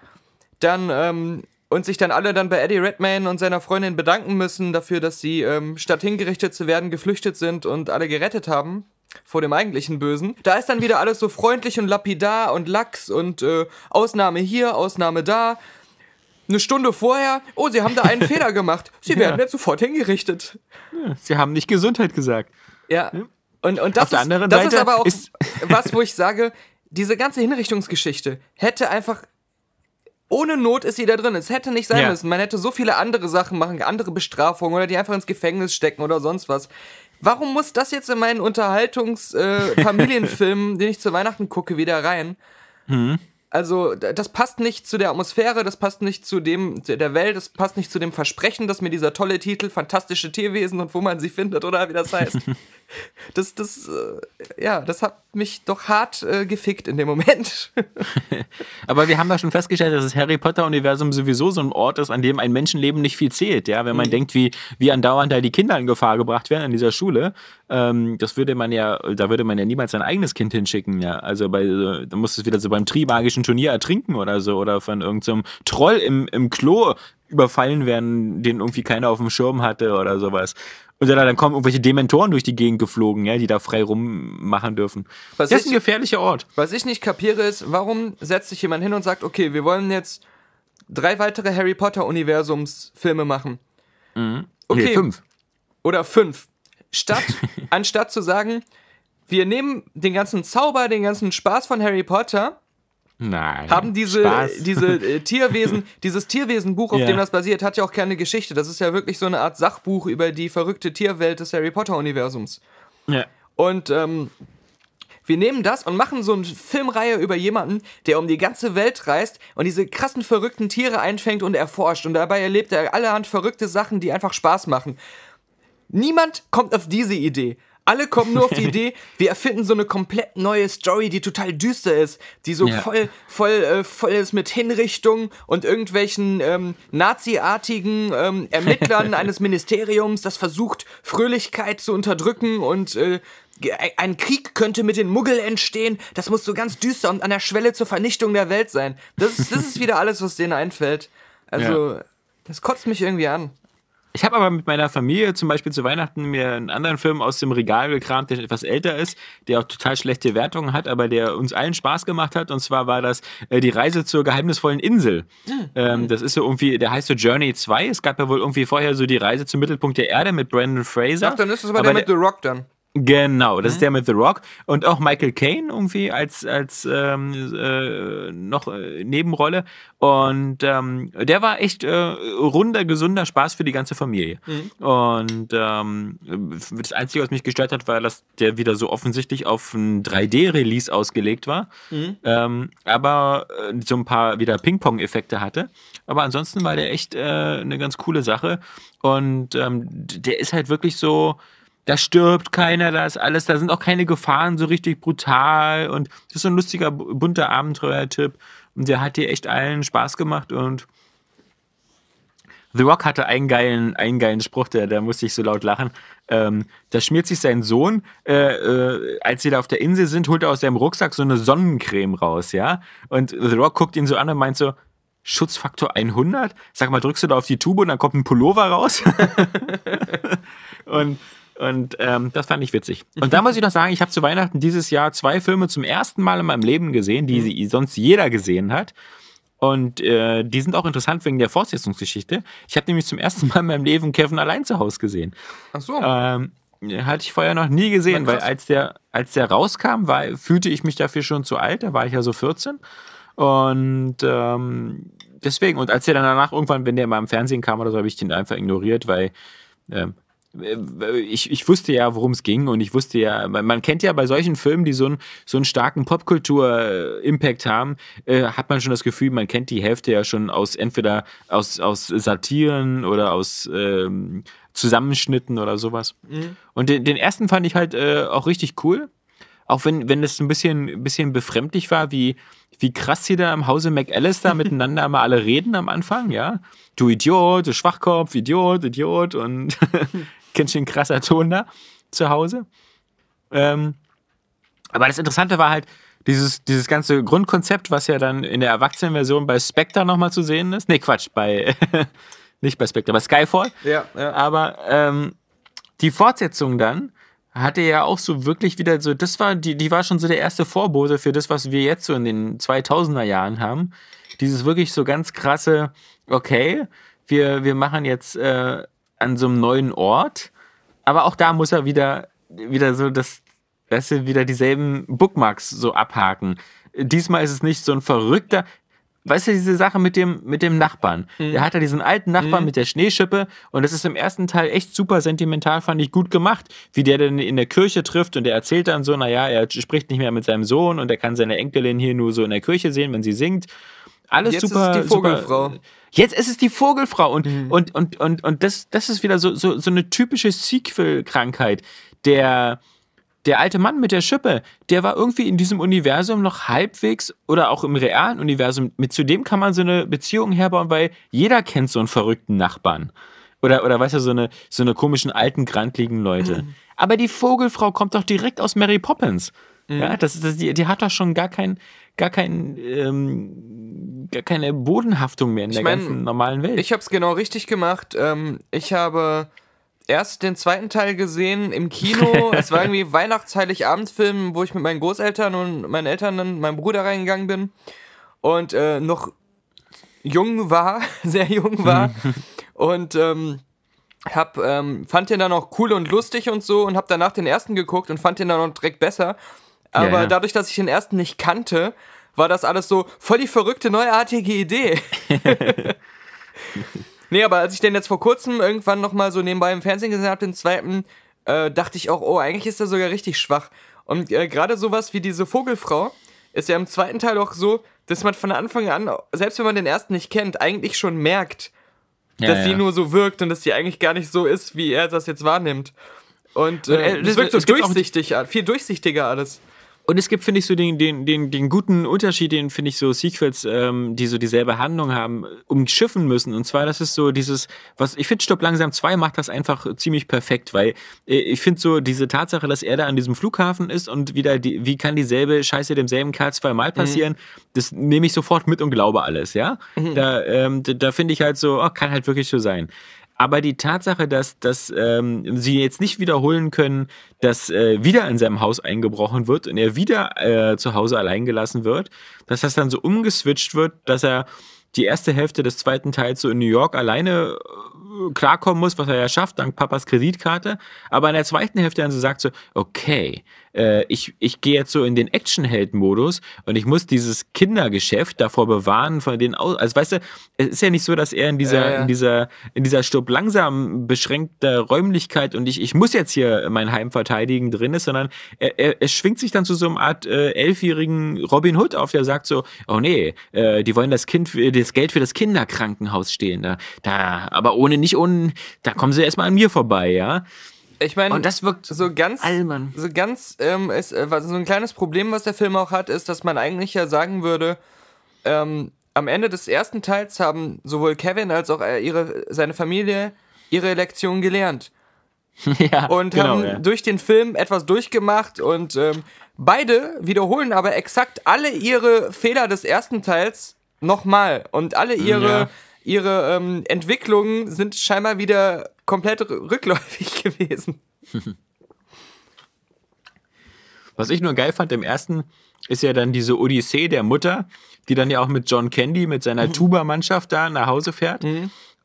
dann ähm, und sich dann alle dann bei Eddie Redmayne und seiner Freundin bedanken müssen dafür, dass sie ähm, statt hingerichtet zu werden geflüchtet sind und alle gerettet haben vor dem eigentlichen Bösen. Da ist dann wieder alles so freundlich und lapidar und lax und äh, Ausnahme hier, Ausnahme da. Eine Stunde vorher, oh, sie haben da einen Fehler gemacht. Sie werden jetzt sofort hingerichtet. Sie haben nicht Gesundheit gesagt. Ja. Und, und das, Auf der ist, anderen das Seite ist aber auch ist- was, wo ich sage, diese ganze Hinrichtungsgeschichte hätte einfach. Ohne Not ist sie da drin. Es hätte nicht sein Ja. müssen. Man hätte so viele andere Sachen machen, andere Bestrafungen oder die einfach ins Gefängnis stecken oder sonst was. Warum muss das jetzt in meinen Unterhaltungs-Familienfilm, den ich zu Weihnachten gucke, wieder rein? Also, das passt nicht zu der Atmosphäre, das passt nicht zu dem, zu der Welt, das passt nicht zu dem Versprechen, dass mir dieser tolle Titel Fantastische Tierwesen und wo man sie findet oder wie das heißt. das, das, äh, ja, das hat mich doch hart äh, gefickt in dem Moment. Aber wir haben da schon festgestellt, dass das Harry Potter-Universum sowieso so ein Ort ist, an dem ein Menschenleben nicht viel zählt. Ja? Wenn man denkt, wie, wie andauernd da die Kinder in Gefahr gebracht werden an dieser Schule, ähm, das würde man ja, da würde man ja niemals sein eigenes Kind hinschicken. Ja? Also bei, äh, da muss es wieder so beim Trimagischen Turnier ertrinken oder so oder von irgendeinem Troll im, im Klo überfallen werden, den irgendwie keiner auf dem Schirm hatte oder sowas. Und dann, dann kommen irgendwelche Dementoren durch die Gegend geflogen, ja, die da frei rummachen dürfen. Was das ist ich- ein gefährlicher Ort. Was ich nicht kapiere ist, warum setzt sich jemand hin und sagt, okay, wir wollen jetzt drei weitere Harry Potter Universumsfilme machen. Okay. Nee, fünf. oder fünf. Statt, anstatt zu sagen, wir nehmen den ganzen Zauber, den ganzen Spaß von Harry Potter, Nein. haben diese, Spaß. diese äh, Tierwesen, dieses Tierwesenbuch, auf Ja. dem das basiert, hat ja auch keine Geschichte. Das ist ja wirklich so eine Art Sachbuch über die verrückte Tierwelt des Harry Potter Universums. ja. Und ähm, wir nehmen das und machen so eine Filmreihe über jemanden, der um die ganze Welt reist und diese krassen, verrückten Tiere einfängt und erforscht. Und dabei erlebt er allerhand verrückte Sachen, die einfach Spaß machen. Niemand kommt auf diese Idee. Alle kommen nur auf die Idee, wir erfinden so eine komplett neue Story, die total düster ist, die so Ja. voll, voll, äh, voll ist mit Hinrichtung und irgendwelchen ähm, Nazi-artigen ähm, Ermittlern eines Ministeriums, das versucht, Fröhlichkeit zu unterdrücken und äh, ein Krieg könnte mit den Muggel entstehen. Das muss so ganz düster und an der Schwelle zur Vernichtung der Welt sein. Das ist, das ist wieder alles, was denen einfällt. Also, das kotzt mich irgendwie an. Ich habe aber mit meiner Familie zum Beispiel zu Weihnachten mir einen anderen Film aus dem Regal gekramt, der etwas älter ist, der auch total schlechte Wertungen hat, aber der uns allen Spaß gemacht hat. Und zwar war das äh, die Reise zur geheimnisvollen Insel. Ähm, das ist so irgendwie, der heißt so Journey 2. Es gab ja wohl irgendwie vorher so die Reise zum Mittelpunkt der Erde mit Brandon Fraser. Ach, dann ist es aber, der mit The Rock dann. Genau, das mhm. ist der mit The Rock und auch Michael Caine irgendwie als als ähm, äh, noch äh, Nebenrolle und ähm, der war echt äh, runder gesunder Spaß für die ganze Familie mhm. und ähm, das einzige was mich gestört hat war dass der wieder so offensichtlich auf ein 3D Release ausgelegt war mhm. ähm, aber äh, so ein paar wieder Ping Pong Effekte hatte aber ansonsten war der echt äh, eine ganz coole Sache und ähm, der ist halt wirklich so da stirbt keiner, da ist alles, da sind auch keine Gefahren so richtig brutal und das ist so ein lustiger, bunter Abenteuertipp und der hat dir echt allen Spaß gemacht und The Rock hatte einen geilen, einen geilen Spruch, der, der musste ich so laut lachen. Ähm, da schmiert sich sein Sohn, äh, äh, als sie da auf der Insel sind, holt er aus seinem Rucksack so eine Sonnencreme raus, ja. Und The Rock guckt ihn so an und meint so, Schutzfaktor 100? Sag mal, drückst du da auf die Tube und dann kommt ein Pullover raus? und und ähm, das fand ich witzig. Und da muss ich noch sagen, ich habe zu Weihnachten dieses Jahr zwei Filme zum ersten Mal in meinem Leben gesehen, die mhm. sonst jeder gesehen hat. Und äh, die sind auch interessant wegen der Fortsetzungsgeschichte. Ich habe nämlich zum ersten Mal in meinem Leben Kevin allein zu Hause gesehen. Ach so. Ähm, hatte ich vorher noch nie gesehen, weil als der, als der rauskam, war, fühlte ich mich dafür schon zu alt. Da war ich ja so 14. Und ähm, deswegen, und als der dann danach irgendwann, wenn der mal im Fernsehen kam oder so, habe ich den einfach ignoriert, weil ähm, ich, ich wusste ja, worum es ging und ich wusste ja, man kennt ja bei solchen Filmen, die so, ein, so einen starken Popkultur-Impact haben, äh, hat man schon das Gefühl, man kennt die Hälfte ja schon aus entweder aus, aus Satiren oder aus ähm, Zusammenschnitten oder sowas. Mhm. Und den, den, ersten fand ich halt äh, auch richtig cool. Auch wenn, wenn es ein bisschen, bisschen befremdlich war, wie, wie krass sie da im Hause McAllister miteinander mal alle reden am Anfang, ja. Du Idiot, du Schwachkopf, Idiot, Idiot und ganz schön krasser Ton da zu Hause. Ähm, aber das Interessante war halt, dieses, dieses ganze Grundkonzept, was ja dann in der Erwachsenenversion bei Spectre nochmal zu sehen ist. Nee, Quatsch, bei, nicht bei Spectre, bei Skyfall. Ja, ja. Aber ähm, die Fortsetzung dann hatte ja auch so wirklich wieder so, das war, die, die war schon so der erste Vorbote für das, was wir jetzt so in den 2000er Jahren haben. Dieses wirklich so ganz krasse, okay, wir, wir machen jetzt äh, an so einem neuen Ort. Aber auch da muss er wieder, wieder so das, weißt du, wieder dieselben Bookmarks so abhaken. Diesmal ist es nicht so ein verrückter, weißt du, diese Sache mit dem, mit dem Nachbarn. Mhm. Der hat ja diesen alten Nachbarn mhm. mit der Schneeschippe und das ist im ersten Teil echt super sentimental, fand ich gut gemacht, wie der denn in der Kirche trifft und der erzählt dann so, naja, er spricht nicht mehr mit seinem Sohn und er kann seine Enkelin hier nur so in der Kirche sehen, wenn sie singt. Alles Jetzt super. Ist es die Vogelfrau. Super, Jetzt ist es die Vogelfrau und, mhm. und, und, und, und das, das ist wieder so, so, so eine typische Sequel-Krankheit. Der, der alte Mann mit der Schippe, der war irgendwie in diesem Universum noch halbwegs oder auch im realen Universum, mit zu dem kann man so eine Beziehung herbauen, weil jeder kennt so einen verrückten Nachbarn. Oder, oder weißt du, so eine, so eine komischen alten, grantligen Leute. Mhm. Aber die Vogelfrau kommt doch direkt aus Mary Poppins. Mhm. Ja, das, das, die, die hat doch schon gar kein, gar kein, ähm, gar keine Bodenhaftung mehr in ich der mein, ganzen normalen Welt. Ich habe es genau richtig gemacht. Ähm, ich habe erst den zweiten Teil gesehen im Kino. es war irgendwie Weihnachts-Heiligabendfilm, wo ich mit meinen Großeltern und meinen Eltern und meinem Bruder reingegangen bin und äh, noch jung war, sehr jung war und ähm, hab, ähm, fand den dann auch cool und lustig und so und hab danach den ersten geguckt und fand den dann auch direkt besser aber ja, ja. dadurch, dass ich den ersten nicht kannte, war das alles so voll die verrückte, neuartige Idee. nee, aber als ich den jetzt vor kurzem irgendwann nochmal so nebenbei im Fernsehen gesehen habe, den zweiten, äh, dachte ich auch, oh, eigentlich ist er sogar richtig schwach. Und äh, gerade sowas wie diese Vogelfrau ist ja im zweiten Teil auch so, dass man von Anfang an, selbst wenn man den ersten nicht kennt, eigentlich schon merkt, ja, dass sie nur so wirkt und dass sie eigentlich gar nicht so ist, wie er das jetzt wahrnimmt. Und äh, das wirkt so durchsichtig, viel durchsichtiger alles. Und es gibt, finde ich, so den, den, den, den guten Unterschied, den finde ich so Sequels, ähm, die so dieselbe Handlung haben, umschiffen müssen. Und zwar, das ist so dieses, was ich finde, Stopp langsam 2 macht das einfach ziemlich perfekt, weil äh, ich finde so diese Tatsache, dass er da an diesem Flughafen ist und wieder, die, wie kann dieselbe Scheiße demselben Kerl zweimal passieren, mhm. das nehme ich sofort mit und glaube alles, ja. Mhm. Da, ähm, da, da finde ich halt so, oh, kann halt wirklich so sein. Aber die Tatsache, dass, dass ähm, sie jetzt nicht wiederholen können, dass äh, wieder in seinem Haus eingebrochen wird und er wieder äh, zu Hause allein gelassen wird, dass das dann so umgeswitcht wird, dass er die erste Hälfte des zweiten Teils so in New York alleine äh, klarkommen muss, was er ja schafft, dank Papas Kreditkarte. Aber in der zweiten Hälfte dann so sagt so, okay, äh, ich, ich gehe jetzt so in den Actionheld-Modus und ich muss dieses Kindergeschäft davor bewahren, von denen aus. Also weißt du, es ist ja nicht so, dass er in dieser, ja. in dieser, in dieser Sturb langsam beschränkter Räumlichkeit und ich, ich muss jetzt hier mein Heim verteidigen drin ist, sondern er, er, er schwingt sich dann zu so einer Art äh, elfjährigen Robin Hood auf, der sagt so, oh nee, äh, die wollen das Kind, das Geld für das Kinderkrankenhaus stehlen, da, da, aber ohne, nicht ohne, da kommen sie erstmal an mir vorbei, ja. Ich meine, Und das wirkt so ganz, albern. so ganz, ähm, ist, äh, so ein kleines Problem, was der Film auch hat, ist, dass man eigentlich ja sagen würde, ähm, am Ende des ersten Teils haben sowohl Kevin als auch äh, ihre, seine Familie ihre Lektion gelernt ja, und genau, haben ja. durch den Film etwas durchgemacht und ähm, beide wiederholen aber exakt alle ihre Fehler des ersten Teils nochmal und alle ihre, Ja. ihre ähm, Entwicklungen sind scheinbar wieder komplett rü- rückläufig gewesen. Was ich nur geil fand im ersten, ist ja dann diese Odyssee der Mutter, die dann ja auch mit John Candy, mit seiner Tuba-Mannschaft da nach Hause fährt.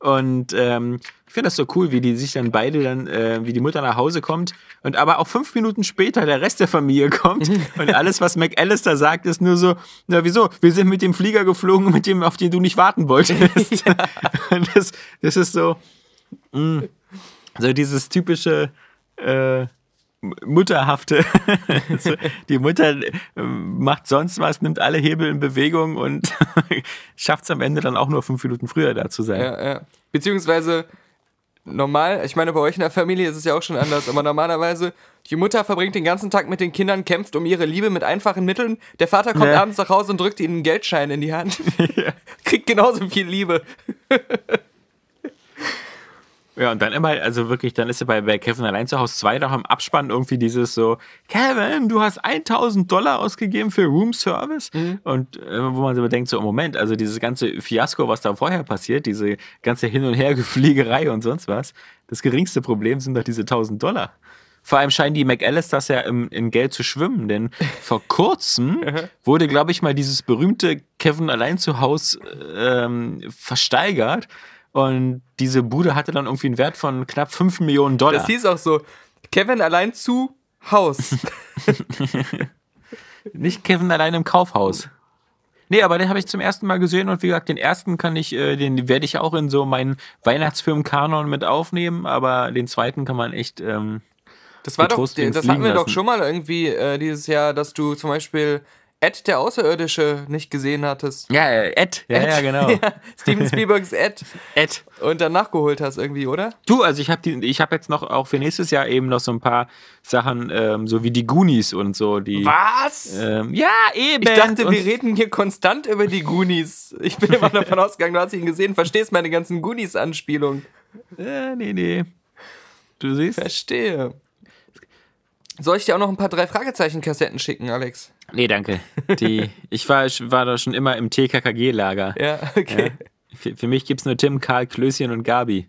Und ähm, ich finde das so cool, wie die sich dann beide dann, äh, wie die Mutter nach Hause kommt und aber auch fünf Minuten später der Rest der Familie kommt und alles, was McAllister sagt, ist nur so, na wieso, wir sind mit dem Flieger geflogen, mit dem, auf den du nicht warten wolltest. Und das, das ist so, mh, so dieses typische äh, Mutterhafte. Die Mutter äh, macht sonst was, nimmt alle Hebel in Bewegung und schafft es am Ende dann auch nur fünf Minuten früher da zu sein. Ja, ja. Beziehungsweise normal, ich meine, bei euch in der Familie ist es ja auch schon anders, aber normalerweise, die Mutter verbringt den ganzen Tag mit den Kindern, kämpft um ihre Liebe mit einfachen Mitteln. Der Vater kommt Ja. abends nach Hause und drückt ihnen einen Geldschein in die Hand. Kriegt genauso viel Liebe. Ja, und dann immer, also wirklich, dann ist ja bei, bei Kevin allein zu Hause 2 noch im Abspann irgendwie dieses so, Kevin, du hast 1000 Dollar ausgegeben für Room Service. Und äh, wo man so denkt, so, Moment, also dieses ganze Fiasko, was da vorher passiert, diese ganze Hin- und Hergefliegerei und sonst was, das geringste Problem sind doch diese 1000 Dollar. Vor allem scheinen die McAllisters ja im, in Geld zu schwimmen, denn vor kurzem wurde, glaube ich, mal dieses berühmte Kevin allein zu Hause ähm, versteigert. Und diese Bude hatte dann irgendwie einen Wert von knapp 5 Millionen Dollar. Das hieß auch so, Kevin allein zu Haus. Nicht Kevin allein im Kaufhaus. Nee, aber den habe ich zum ersten Mal gesehen und wie gesagt, den ersten kann ich, äh, den werde ich auch in so meinen Weihnachtsfilm-Kanon mit aufnehmen, aber den zweiten kann man echt. Ähm, Das war doch, das hatten wir doch lassen. schon mal irgendwie äh, dieses Jahr, dass du zum Beispiel Ed, der Außerirdische, nicht gesehen hattest. ja, äh, Ed. Ja, ja, genau. ja, Steven Spielbergs Ed. Ed. Und dann nachgeholt hast irgendwie, oder? Du, also ich habe ich habe jetzt noch auch für nächstes Jahr eben noch so ein paar Sachen, ähm, so wie die Goonies und so, die. Was? Ähm, ja, eben. Ich dachte, und wir reden hier konstant über die Goonies. Ich bin immer davon ausgegangen, du hast ihn gesehen, verstehst meine ganzen Goonies-Anspielungen. Äh, nee, nee. Du siehst? Verstehe. Soll ich dir auch noch ein paar drei Fragezeichen-Kassetten schicken, Alex? Nee, danke. Die, ich war, ich war da schon immer im TKKG-Lager. Ja, okay. Für, für mich gibt's nur Tim, Karl, Klößchen und Gabi.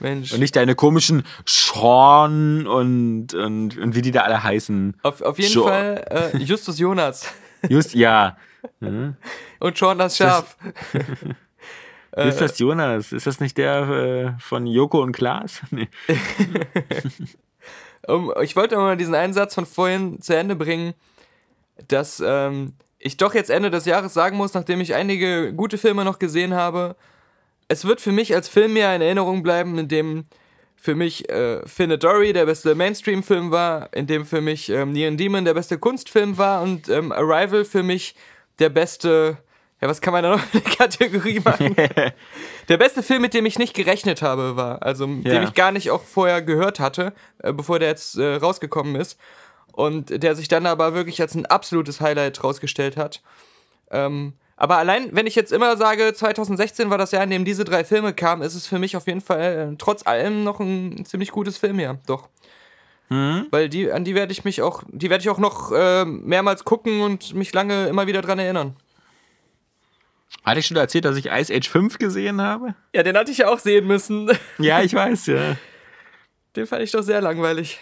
Mensch. Und nicht deine komischen Sean und, und, und wie die da alle heißen. Auf, auf jeden Jo- Fall äh, Justus Jonas Just, ja. und Sean das Schaf. Äh, Ist das Jonas? Ist das nicht der äh, von Joko und Klaas? Nee. Um, ich wollte mal diesen einen Satz von vorhin zu Ende bringen, dass ähm, ich doch jetzt Ende des Jahres sagen muss, nachdem ich einige gute Filme noch gesehen habe, es wird für mich als Film mehr in Erinnerung bleiben, in dem für mich äh, Findet Dory der beste Mainstream-Film war, in dem für mich ähm, Neon Demon der beste Kunstfilm war und ähm, Arrival für mich der beste, ja, was kann man da noch für eine Kategorie machen? der beste Film, mit dem ich nicht gerechnet habe, war. Also, mit Ja. dem ich gar nicht auch vorher gehört hatte, äh, bevor der jetzt äh, rausgekommen ist. Und der sich dann aber wirklich als ein absolutes Highlight rausgestellt hat. Ähm, aber allein, wenn ich jetzt immer sage, 2016 war das Jahr, in dem diese drei Filme kamen, ist es für mich auf jeden Fall äh, trotz allem noch ein ziemlich gutes Filmjahr. Doch. Weil die, an die werde ich mich auch, die werde ich auch noch äh, mehrmals gucken und mich lange immer wieder dran erinnern. Hatte ich schon erzählt, dass ich Ice Age 5 gesehen habe? Ja, den hatte ich ja auch sehen müssen. Ja, ich weiß, ja. Den fand ich doch sehr langweilig.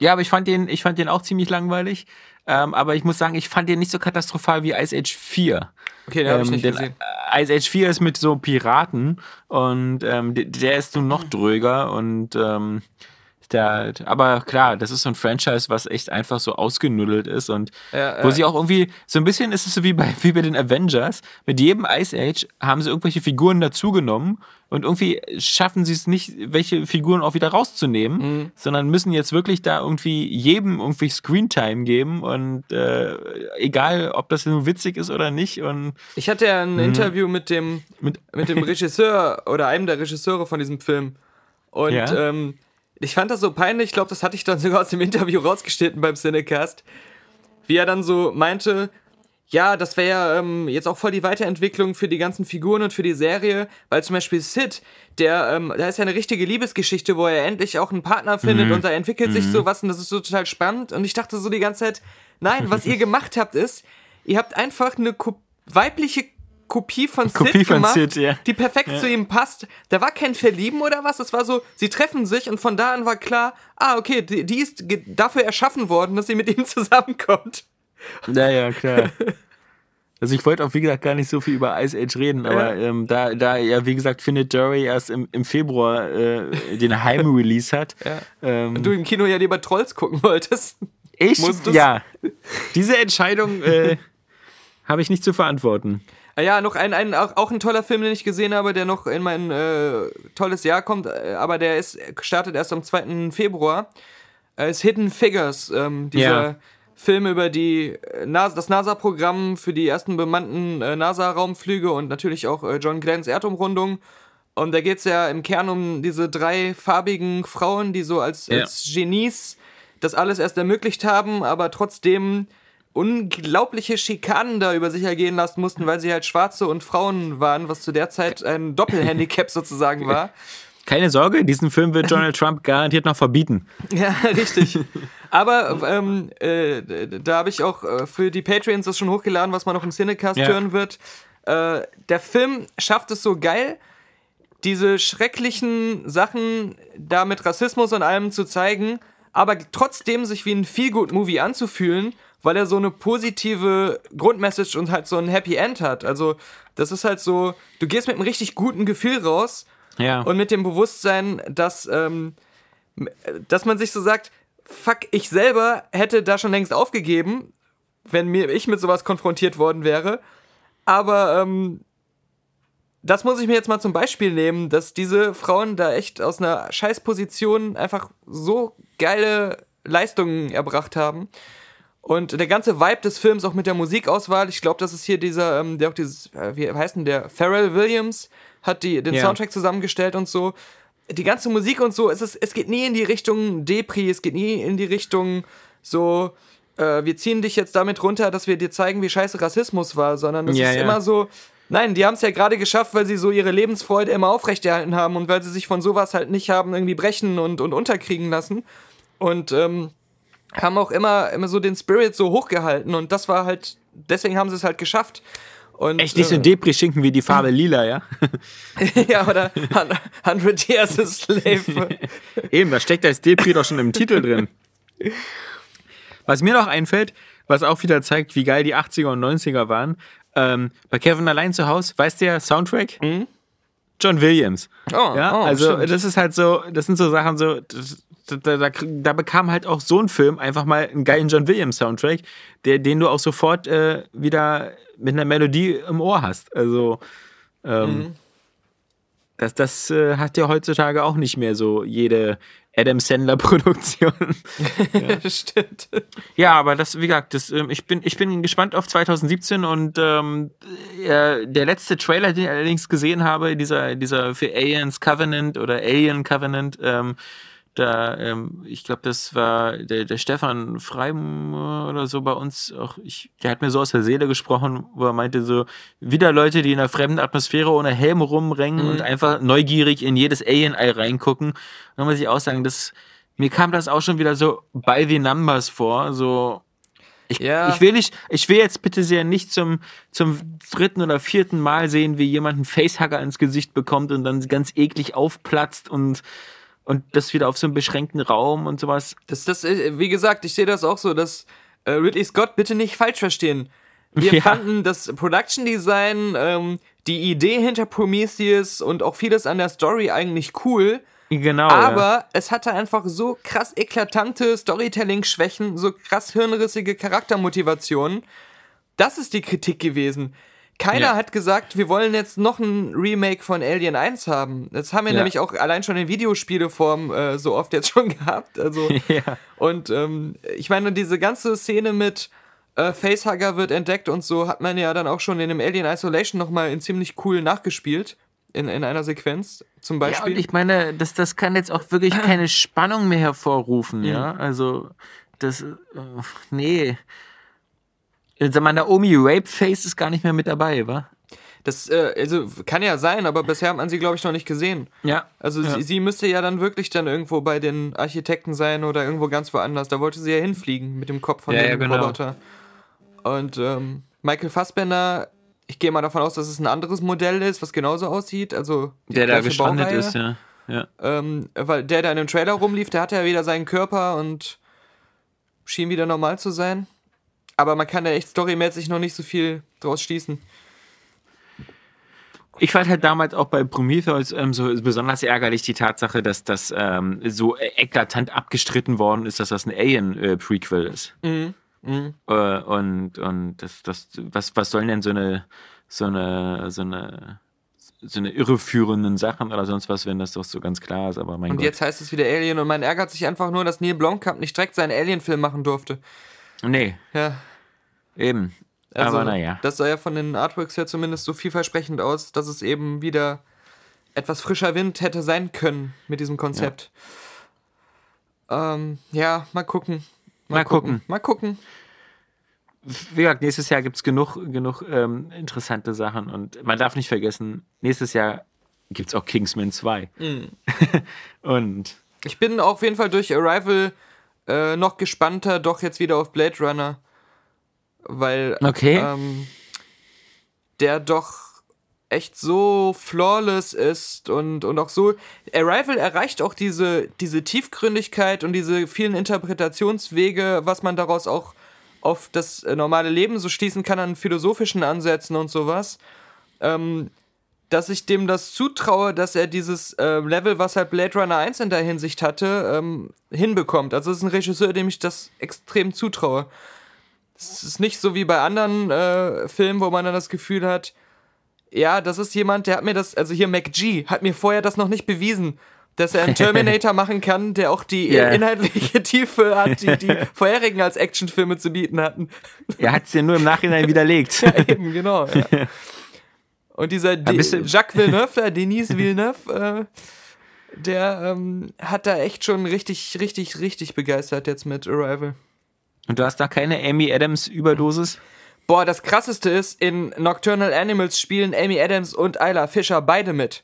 Ja, aber ich fand den, ich fand den auch ziemlich langweilig. Ähm, aber ich muss sagen, ich fand den nicht so katastrophal wie Ice Age 4. Okay, den habe ich Ähm, nicht gesehen. Ice Age 4 ist mit so Piraten und ähm, der ist nun noch dröger und ähm, da, aber klar, das ist so ein Franchise, was echt einfach so ausgenuddelt ist und ja, wo sie auch irgendwie, so ein bisschen ist es so wie bei, wie bei den Avengers. Mit jedem Ice Age haben sie irgendwelche Figuren dazugenommen und irgendwie schaffen sie es nicht, welche Figuren auch wieder rauszunehmen, mhm. sondern müssen jetzt wirklich da irgendwie jedem irgendwie Screentime geben und äh, egal, ob das nun witzig ist oder nicht. Und ich hatte ja ein mhm. Interview mit dem, mit, mit dem Regisseur oder einem der Regisseure von diesem Film und ja. ähm, ich fand das so peinlich, ich glaube, das hatte ich dann sogar aus dem Interview rausgeschnitten beim Cinecast, wie er dann so meinte, ja, das wäre ja ähm, jetzt auch voll die Weiterentwicklung für die ganzen Figuren und für die Serie, weil zum Beispiel Sid, der, ähm, da ist ja eine richtige Liebesgeschichte, wo er endlich auch einen Partner findet mhm. und da entwickelt mhm. sich sowas und das ist so total spannend und ich dachte so die ganze Zeit, nein, was ihr gemacht habt ist, ihr habt einfach eine weibliche Kopie von Kopie Sid von gemacht, Sid, ja. die perfekt ja. zu ihm passt. Da war kein Verlieben oder was, es war so, sie treffen sich und von da an war klar, ah, okay, die, die ist dafür erschaffen worden, dass sie mit ihm zusammenkommt. Naja, klar. Also ich wollte auch, wie gesagt, gar nicht so viel über Ice Age reden, aber ja. ähm, da, da ja, wie gesagt, Findet Dory erst im, im Februar äh, den Heim-Release hat. Ja. Ähm, Und du im Kino ja lieber Trolls gucken wolltest. Ich? Musstest. Ja. Diese Entscheidung äh, habe ich nicht zu verantworten. Ah ja, noch ein, ein auch, auch, ein toller Film, den ich gesehen habe, der noch in mein äh, tolles Jahr kommt, äh, aber der ist startet erst am 2. Februar. Äh, ist Hidden Figures, ähm, dieser ja. Film über die äh, NASA, das NASA-Programm für die ersten bemannten äh, NASA-Raumflüge und natürlich auch äh, John Glenns Erdumrundung. Und da geht es ja im Kern um diese drei farbigen Frauen, die so als, ja. als Genies das alles erst ermöglicht haben, aber trotzdem unglaubliche Schikanen da über sich ergehen lassen mussten, weil sie halt Schwarze und Frauen waren, was zu der Zeit ein Doppelhandicap sozusagen war. Keine Sorge, diesen Film wird Donald Trump garantiert noch verbieten. Ja, richtig. Aber ähm, äh, da habe ich auch äh, für die Patreons das schon hochgeladen, was man noch im Cinecast ja. hören wird. Äh, der Film schafft es so geil, diese schrecklichen Sachen da mit Rassismus und allem zu zeigen, aber trotzdem sich wie ein Feel-Good-Movie anzufühlen weil er so eine positive Grundmessage und halt so ein Happy End hat. Also, das ist halt so, du gehst mit einem richtig guten Gefühl raus ja. und mit dem Bewusstsein, dass, ähm, dass man sich so sagt, fuck, ich selber hätte da schon längst aufgegeben, wenn mir ich mit sowas konfrontiert worden wäre. Aber ähm, das muss ich mir jetzt mal zum Beispiel nehmen, dass diese Frauen da echt aus einer Scheißposition einfach so geile Leistungen erbracht haben. Und der ganze Vibe des Films, auch mit der Musikauswahl, ich glaube, das ist hier dieser, ähm, der auch dieses, äh, wie heißt denn der? Pharrell Williams hat die, den ja. Soundtrack zusammengestellt und so. Die ganze Musik und so, es, ist, es geht nie in die Richtung Depri, es geht nie in die Richtung so, äh, wir ziehen dich jetzt damit runter, dass wir dir zeigen, wie scheiße Rassismus war, sondern es ja, ist ja. immer so, nein, die haben es ja gerade geschafft, weil sie so ihre Lebensfreude immer aufrechterhalten haben und weil sie sich von sowas halt nicht haben irgendwie brechen und, und unterkriegen lassen. Und ähm, haben auch immer, immer so den Spirit so hochgehalten und das war halt, deswegen haben sie es halt geschafft. Und, Echt nicht so äh, Depri-Schinken wie die Farbe lila, ja? ja, oder 100 Years a Slave. Eben, da steckt das Depri doch schon im Titel drin. Was mir noch einfällt, was auch wieder zeigt, wie geil die 80er und 90er waren, ähm, bei Kevin allein zu Hause, weißt du ja, Soundtrack? Mhm. John Williams. Oh, ja, oh, also stimmt. das ist halt so, das sind so Sachen so, da, da, da, bekam halt auch so ein Film einfach mal einen geilen John Williams Soundtrack, der, den du auch sofort äh, wieder mit einer Melodie im Ohr hast. Also ähm, mhm. das, das äh, hat ja heutzutage auch nicht mehr so jede Adam Sandler Produktion. ja. Stimmt. Ja, aber das, wie gesagt, das, ähm, ich, bin, ich bin gespannt auf 2017 und ähm, äh, der letzte Trailer, den ich allerdings gesehen habe, dieser, dieser für Aliens Covenant oder Alien Covenant, ähm, da, ähm, ich glaube, das war der, der Stefan Freim oder so bei uns. Auch ich, der hat mir so aus der Seele gesprochen, wo er meinte so, wieder Leute, die in einer fremden Atmosphäre ohne Helm rumrennen mhm. und einfach neugierig in jedes Alien-Ei reingucken. Und dann muss ich auch sagen, das, mir kam das auch schon wieder so by the numbers vor, so, ich, ja. ich, will nicht, ich will jetzt bitte sehr nicht zum, zum dritten oder vierten Mal sehen, wie jemand einen Facehugger ins Gesicht bekommt und dann ganz eklig aufplatzt und und das wieder auf so einem beschränkten Raum und sowas. Das, das, äh, wie gesagt, ich sehe das auch so, dass äh, Ridley Scott bitte nicht falsch verstehen. Wir ja. fanden das Production Design, ähm, die Idee hinter Prometheus und auch vieles an der Story eigentlich cool. Genau. Aber ja. es hatte einfach so krass eklatante Storytelling-Schwächen, so krass hirnrissige Charaktermotivationen. Das ist die Kritik gewesen. Keiner Ja. hat gesagt, wir wollen jetzt noch ein Remake von Alien 1 haben. Das haben wir Ja. nämlich auch allein schon in Videospieleform äh, so oft jetzt schon gehabt. Also, Ja. und ähm, ich meine, diese ganze Szene mit äh, Facehugger wird entdeckt und so hat man ja dann auch schon in dem Alien Isolation nochmal in ziemlich cool nachgespielt. In, in einer Sequenz zum Ja, Beispiel. und ich meine, das, das kann jetzt auch wirklich keine Spannung mehr hervorrufen, ja. Also, das, äh, nee. Sag mal, Naomi Rapeface ist gar nicht mehr mit dabei, wa? Das äh, also kann ja sein, aber bisher hat man sie, glaube ich, noch nicht gesehen. Ja. Also Ja. sie, sie müsste ja dann wirklich dann irgendwo bei den Architekten sein oder irgendwo ganz woanders. Da wollte sie ja hinfliegen mit dem Kopf von Ja, dem ja, genau. Roboter. Und ähm, Michael Fassbender, ich gehe mal davon aus, dass es ein anderes Modell ist, was genauso aussieht. Also Der da gestrandet Baureihe. ist, ja. ja. Ähm, weil der da in dem Trailer rumlief, der hatte ja wieder seinen Körper und schien wieder normal zu sein. Aber man kann ja echt storymäßig noch nicht so viel draus schließen. Ich fand halt damals auch bei Prometheus ähm, so besonders ärgerlich die Tatsache, dass das ähm, so eklatant abgestritten worden ist, dass das ein Alien-Prequel ist. Mhm. Mhm. Äh, und und das, das, was, was sollen denn so eine, so eine, so eine, so eine irreführenden Sachen oder sonst was, wenn das doch so ganz klar ist, aber mein Und Gott. jetzt heißt es wieder Alien und man ärgert sich einfach nur, dass Neil Blomkamp nicht direkt seinen Alien-Film machen durfte. Nee, Ja, eben. also aber naja. das sah ja von den Artworks her zumindest so vielversprechend aus, dass es eben wieder etwas frischer Wind hätte sein können mit diesem Konzept. Ja, ähm, ja mal gucken. Mal gucken. Mal gucken. Wie gesagt, nächstes Jahr gibt es genug, genug ähm, interessante Sachen und man darf nicht vergessen, nächstes Jahr gibt es auch Kingsman 2. Mhm. und Ich bin auf jeden Fall durch Arrival äh, noch gespannter, doch jetzt wieder auf Blade Runner. Weil Okay. ähm, der doch echt so flawless ist und, und auch so. Arrival erreicht auch diese, diese Tiefgründigkeit und diese vielen Interpretationswege, was man daraus auch auf das normale Leben so schließen kann an philosophischen Ansätzen und sowas. Ähm, dass ich dem das zutraue, dass er dieses äh, Level, was halt Blade Runner 1 in der Hinsicht hatte, ähm, hinbekommt. Also es ist ein Regisseur, dem ich das extrem zutraue. Es ist nicht so wie bei anderen äh, Filmen, wo man dann das Gefühl hat, ja, das ist jemand, der hat mir das, also hier MacG, hat mir vorher das noch nicht bewiesen, dass er einen Terminator machen kann, der auch die Ja. äh, inhaltliche Tiefe hat, die die vorherigen als Actionfilme zu bieten hatten. er hat es ja nur im Nachhinein widerlegt. Eben, genau. Ja. Und dieser Jacques Villeneuve, da, Denise Villeneuve, äh, der ähm, hat da echt schon richtig, richtig, richtig begeistert jetzt mit Arrival. Und du hast da keine Amy Adams Überdosis? Boah, das krasseste ist, in Nocturnal Animals spielen Amy Adams und Isla Fisher beide mit.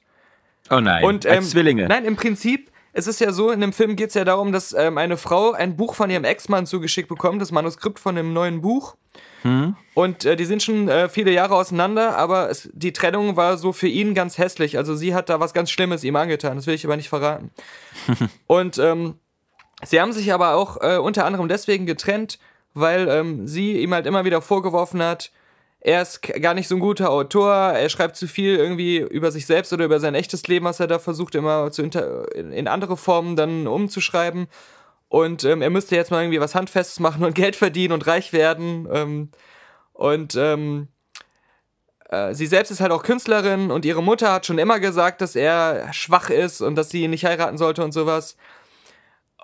Oh nein. Und, als ähm, Zwillinge. Nein, im Prinzip, es ist ja so, in dem Film geht es ja darum, dass ähm, eine Frau ein Buch von ihrem Ex-Mann zugeschickt bekommt, das Manuskript von einem neuen Buch. Und äh, die sind schon äh, viele Jahre auseinander, aber es, die Trennung war so für ihn ganz hässlich. Also sie hat da was ganz Schlimmes ihm angetan, das will ich aber nicht verraten. Und ähm, sie haben sich aber auch äh, unter anderem deswegen getrennt, weil ähm, sie ihm halt immer wieder vorgeworfen hat, er ist gar nicht so ein guter Autor, er schreibt zu viel irgendwie über sich selbst oder über sein echtes Leben, was er da versucht immer zu in andere Formen dann umzuschreiben. Und ähm, er müsste jetzt mal irgendwie was Handfestes machen und Geld verdienen und reich werden. Ähm, und ähm, äh, sie selbst ist halt auch Künstlerin und ihre Mutter hat schon immer gesagt, dass er schwach ist und dass sie ihn nicht heiraten sollte und sowas.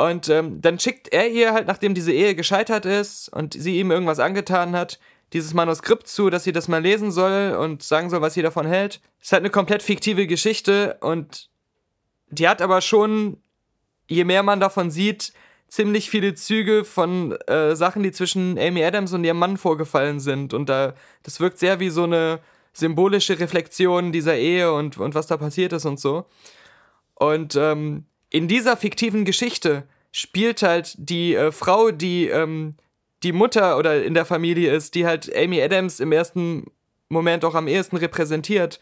Und ähm, dann schickt er ihr halt, nachdem diese Ehe gescheitert ist und sie ihm irgendwas angetan hat, dieses Manuskript zu, dass sie das mal lesen soll und sagen soll, was sie davon hält. Ist halt eine komplett fiktive Geschichte und die hat aber schon, je mehr man davon sieht, ziemlich viele Züge von äh, Sachen, die zwischen Amy Adams und ihrem Mann vorgefallen sind. Und da, das wirkt sehr wie so eine symbolische Reflexion dieser Ehe und, und was da passiert ist und so. Und ähm, in dieser fiktiven Geschichte spielt halt die äh, Frau, die ähm, die Mutter oder in der Familie ist, die halt Amy Adams im ersten Moment auch am ehesten repräsentiert,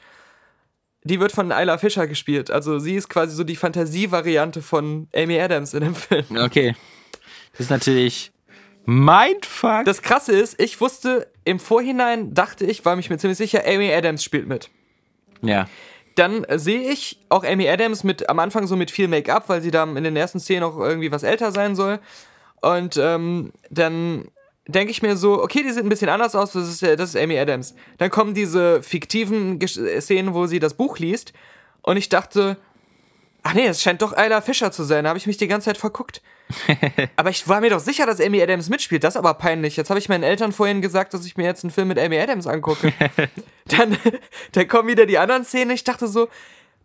die wird von Isla Fisher gespielt. Also sie ist quasi so die Fantasievariante von Amy Adams in dem Film. Okay. Das ist natürlich Mindfuck. Das Krasse ist, ich wusste im Vorhinein, dachte ich, war mich mir ziemlich sicher, Amy Adams spielt mit. Ja. Dann äh, sehe ich auch Amy Adams mit am Anfang so mit viel Make-up, weil sie da in den ersten Szenen auch irgendwie was älter sein soll. Und ähm, dann denke ich mir so, okay, die sieht ein bisschen anders aus, das ist, äh, das ist Amy Adams. Dann kommen diese fiktiven Gesch Szenen, wo sie das Buch liest. Und ich dachte, ach nee, es scheint doch Ayla Fischer zu sein. Da habe ich mich die ganze Zeit verguckt. aber ich war mir doch sicher, dass Amy Adams mitspielt. Das ist aber peinlich. Jetzt habe ich meinen Eltern vorhin gesagt, dass ich mir jetzt einen Film mit Amy Adams angucke. dann, dann kommen wieder die anderen Szenen. Ich dachte so,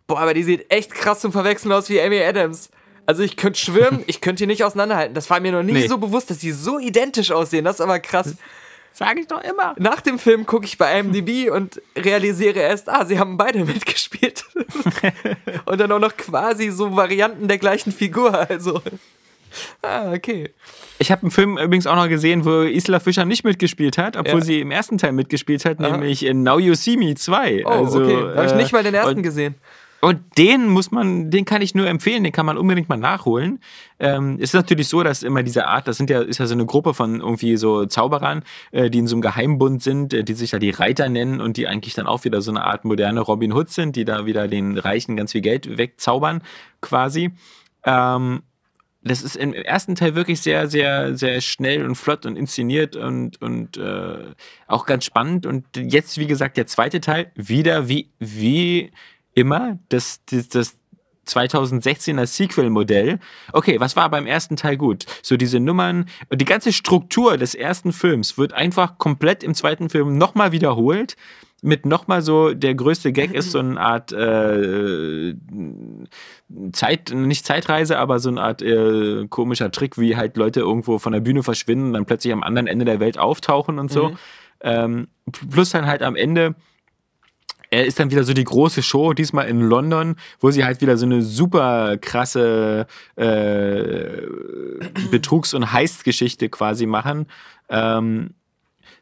boah, aber die sieht echt krass zum Verwechseln aus wie Amy Adams. Also ich könnte schwimmen, ich könnte die nicht auseinanderhalten. Das war mir noch nie nee. so bewusst, dass die so identisch aussehen. Das ist aber krass. Sage ich doch immer. Nach dem Film gucke ich bei IMDb und realisiere erst, ah, sie haben beide mitgespielt. und dann auch noch quasi so Varianten der gleichen Figur. Also. Ah, okay. Ich habe einen Film übrigens auch noch gesehen, wo Isla Fischer nicht mitgespielt hat, obwohl ja. sie im ersten Teil mitgespielt hat, Aha. nämlich in Now You See Me 2. Oh, also, okay. Habe ich nicht mal den ersten gesehen. Und den muss man, den kann ich nur empfehlen, den kann man unbedingt mal nachholen. Ähm, es ist natürlich so, dass immer diese Art, das sind ja, ist ja so eine Gruppe von irgendwie so Zauberern, äh, die in so einem Geheimbund sind, äh, die sich da die Reiter nennen und die eigentlich dann auch wieder so eine Art moderne Robin Hood sind, die da wieder den Reichen ganz viel Geld wegzaubern, quasi. Ähm, das ist im ersten Teil wirklich sehr, sehr, sehr schnell und flott und inszeniert und, und äh, auch ganz spannend. Und jetzt, wie gesagt, der zweite Teil, wieder wie, wie immer das, das, das 2016er Sequel-Modell. Okay, was war beim ersten Teil gut? So diese Nummern, die ganze Struktur des ersten Films wird einfach komplett im zweiten Film nochmal wiederholt. Mit nochmal so, der größte Gag ist so eine Art äh, Zeit, nicht Zeitreise, aber so eine Art äh, komischer Trick, wie halt Leute irgendwo von der Bühne verschwinden und dann plötzlich am anderen Ende der Welt auftauchen und so. Mhm. Ähm, plus dann halt am Ende er ist dann wieder so die große Show, diesmal in London, wo sie halt wieder so eine super krasse äh, Betrugs- und Heist-Geschichte quasi machen. Ähm,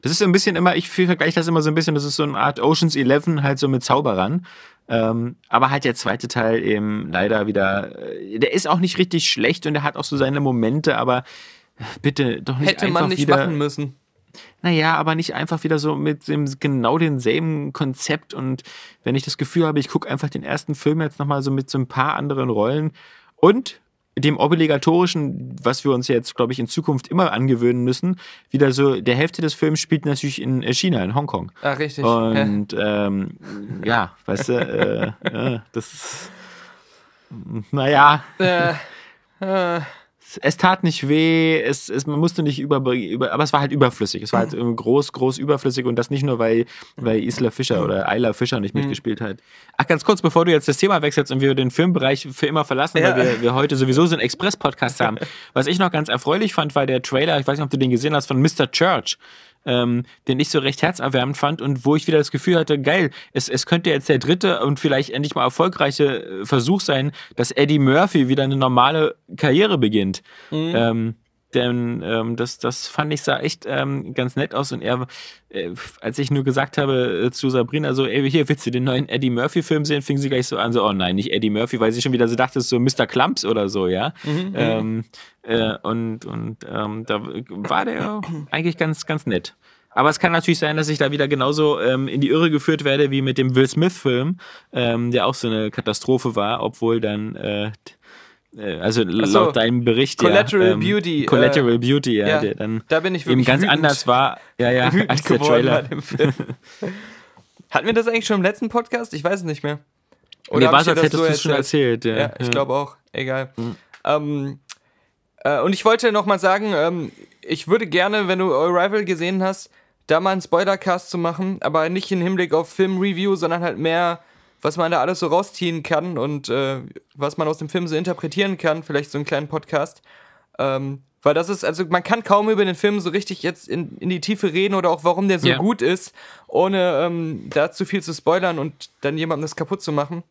das ist so ein bisschen immer, ich vergleiche das immer so ein bisschen, das ist so eine Art Oceans 11 halt so mit Zauberern. Ähm, aber halt der zweite Teil eben leider wieder, äh, der ist auch nicht richtig schlecht und der hat auch so seine Momente, aber bitte doch nicht Hätte einfach man nicht wieder, machen müssen. Naja, aber nicht einfach wieder so mit dem genau denselben Konzept. Und wenn ich das Gefühl habe, ich gucke einfach den ersten Film jetzt nochmal so mit so ein paar anderen Rollen und dem obligatorischen, was wir uns jetzt, glaube ich, in Zukunft immer angewöhnen müssen, wieder so, der Hälfte des Films spielt natürlich in China, in Hongkong. Ah, richtig. Und ja, ähm, ja weißt du, äh, äh, das ist, naja. Äh, äh es tat nicht weh, es, es, man musste nicht über, über, aber es war halt überflüssig. Es war halt mhm. groß, groß überflüssig und das nicht nur, weil, weil Isla Fischer oder Ayla Fischer nicht mhm. mitgespielt hat. Ach, ganz kurz, bevor du jetzt das Thema wechselst und wir den Filmbereich für immer verlassen, ja. weil wir, wir heute sowieso so einen Express-Podcast haben. Was ich noch ganz erfreulich fand, war der Trailer, ich weiß nicht, ob du den gesehen hast, von Mr. Church ähm, den ich so recht herzerwärmend fand und wo ich wieder das Gefühl hatte, geil, es, es könnte jetzt der dritte und vielleicht endlich mal erfolgreiche äh, Versuch sein, dass Eddie Murphy wieder eine normale Karriere beginnt. Mhm. Ähm, denn ähm, das, das fand ich sah echt ähm, ganz nett aus und er, äh, als ich nur gesagt habe äh, zu Sabrina so, ey, hier willst du den neuen Eddie Murphy Film sehen, fing sie gleich so an, so, oh nein, nicht Eddie Murphy, weil sie schon wieder so dachte, so Mr. Clumps oder so, ja. Mhm, mhm. ähm, äh, und und ähm, da war der eigentlich ganz, ganz nett. Aber es kann natürlich sein, dass ich da wieder genauso ähm, in die Irre geführt werde wie mit dem Will Smith-Film, ähm, der auch so eine Katastrophe war, obwohl dann, äh, äh also so, laut deinem Bericht, Collateral ja, ähm, Beauty, Collateral äh, Beauty, ja, ja, der dann da bin ich eben ganz anders war, ja, ja, als der Trailer. Hatten wir das eigentlich schon im letzten Podcast? Ich weiß es nicht mehr. Oder nee, was, als hättest so du es schon erzählt. Ja, ja ich glaube auch. Egal. Mhm. Ähm, äh, und ich wollte noch mal sagen, ähm, ich würde gerne, wenn du Arrival gesehen hast, da mal einen Spoilercast zu machen, aber nicht im Hinblick auf Filmreview, sondern halt mehr, was man da alles so rausziehen kann und äh, was man aus dem Film so interpretieren kann, vielleicht so einen kleinen Podcast. Ähm, weil das ist, also man kann kaum über den Film so richtig jetzt in, in die Tiefe reden oder auch warum der so yeah. gut ist, ohne ähm, da zu viel zu spoilern und dann jemandem das kaputt zu machen.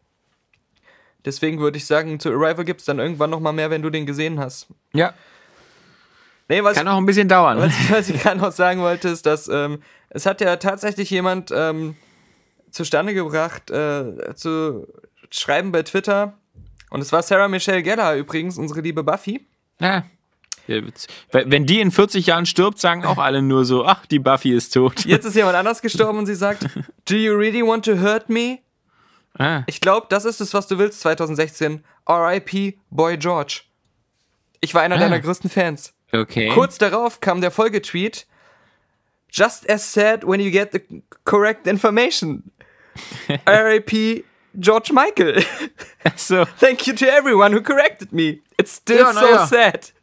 Deswegen würde ich sagen, zu Arrival gibt es dann irgendwann nochmal mehr, wenn du den gesehen hast. Ja, Nee, was Kann auch ein bisschen dauern. Was, was ich gerade noch sagen wollte, ist, dass ähm, es hat ja tatsächlich jemand ähm, zustande gebracht, äh, zu schreiben bei Twitter. Und es war Sarah Michelle Gellar übrigens, unsere liebe Buffy. Ja. Wenn die in 40 Jahren stirbt, sagen auch alle nur so, ach, die Buffy ist tot. Jetzt ist jemand anders gestorben und sie sagt, Do you really want to hurt me? Ah. Ich glaube, das ist es, was du willst 2016. R.I.P. Boy George. Ich war einer ah. deiner größten Fans. Okay. Kurz darauf kam der Folgetweet. Just as said when you get the correct information. R.I.P. George Michael. So. Thank you to everyone who corrected me. It's still ja, so ja. sad.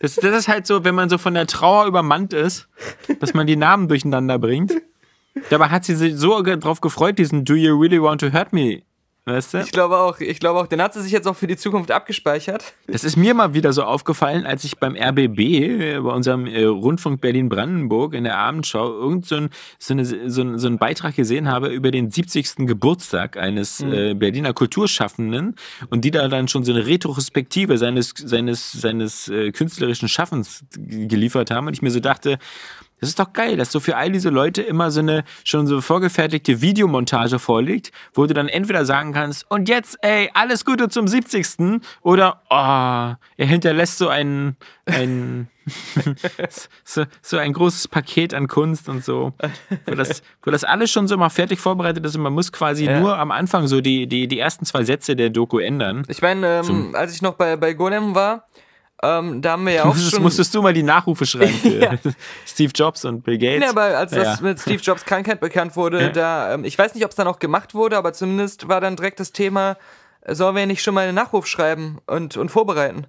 Das, das ist halt so, wenn man so von der Trauer übermannt ist, dass man die Namen durcheinander bringt. Dabei hat sie sich so darauf gefreut, diesen Do you really want to hurt me Weißt du? Ich glaube auch, ich glaube auch. Den hat sie sich jetzt auch für die Zukunft abgespeichert. Das ist mir mal wieder so aufgefallen, als ich beim RBB, äh, bei unserem äh, Rundfunk Berlin-Brandenburg in der Abendschau, irgend so, ein, so, eine, so, ein, so einen Beitrag gesehen habe über den 70. Geburtstag eines mhm. äh, Berliner Kulturschaffenden und die da dann schon so eine Retrospektive seines, seines, seines äh, künstlerischen Schaffens geliefert haben. Und ich mir so dachte, das ist doch geil, dass so für all diese Leute immer so eine schon so vorgefertigte Videomontage vorliegt, wo du dann entweder sagen kannst, und jetzt, ey, alles Gute zum 70. oder, oh, er hinterlässt so ein, ein so, so ein großes Paket an Kunst und so, wo das, wo das alles schon so mal fertig vorbereitet ist und man muss quasi ja. nur am Anfang so die, die, die ersten zwei Sätze der Doku ändern. Ich meine, ähm, als ich noch bei, bei Golem war, ähm, da haben wir ja auch schon. Musstest du mal die Nachrufe schreiben für ja. Steve Jobs und Bill Gates. Ja, aber als das ja. mit Steve Jobs Krankheit bekannt wurde, da, ähm, ich weiß nicht, ob es dann auch gemacht wurde, aber zumindest war dann direkt das Thema, äh, sollen wir nicht schon mal einen Nachruf schreiben und, und vorbereiten?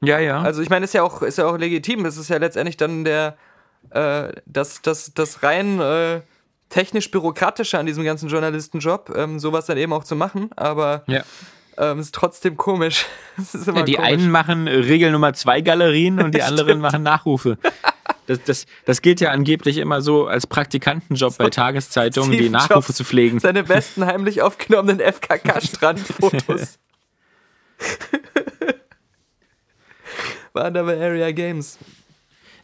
Ja, ja. Also ich meine, ist ja auch, ist ja auch legitim. Das ist ja letztendlich dann der, äh, das, das, das rein äh, technisch-bürokratische an diesem ganzen Journalistenjob, ähm, sowas dann eben auch zu machen. Aber ja. Ähm, ist trotzdem komisch. Ist ja, die komisch. einen machen Regel Nummer zwei Galerien und die anderen machen Nachrufe. Das, das, das gilt ja angeblich immer so als Praktikantenjob so, bei Tageszeitungen, Steve die Nachrufe Jobs, zu pflegen. Seine besten heimlich aufgenommenen FKK-Strandfotos. Waren da bei Area Games.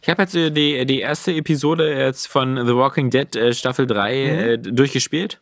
Ich habe jetzt die, die erste Episode jetzt von The Walking Dead äh, Staffel 3 mhm. äh, durchgespielt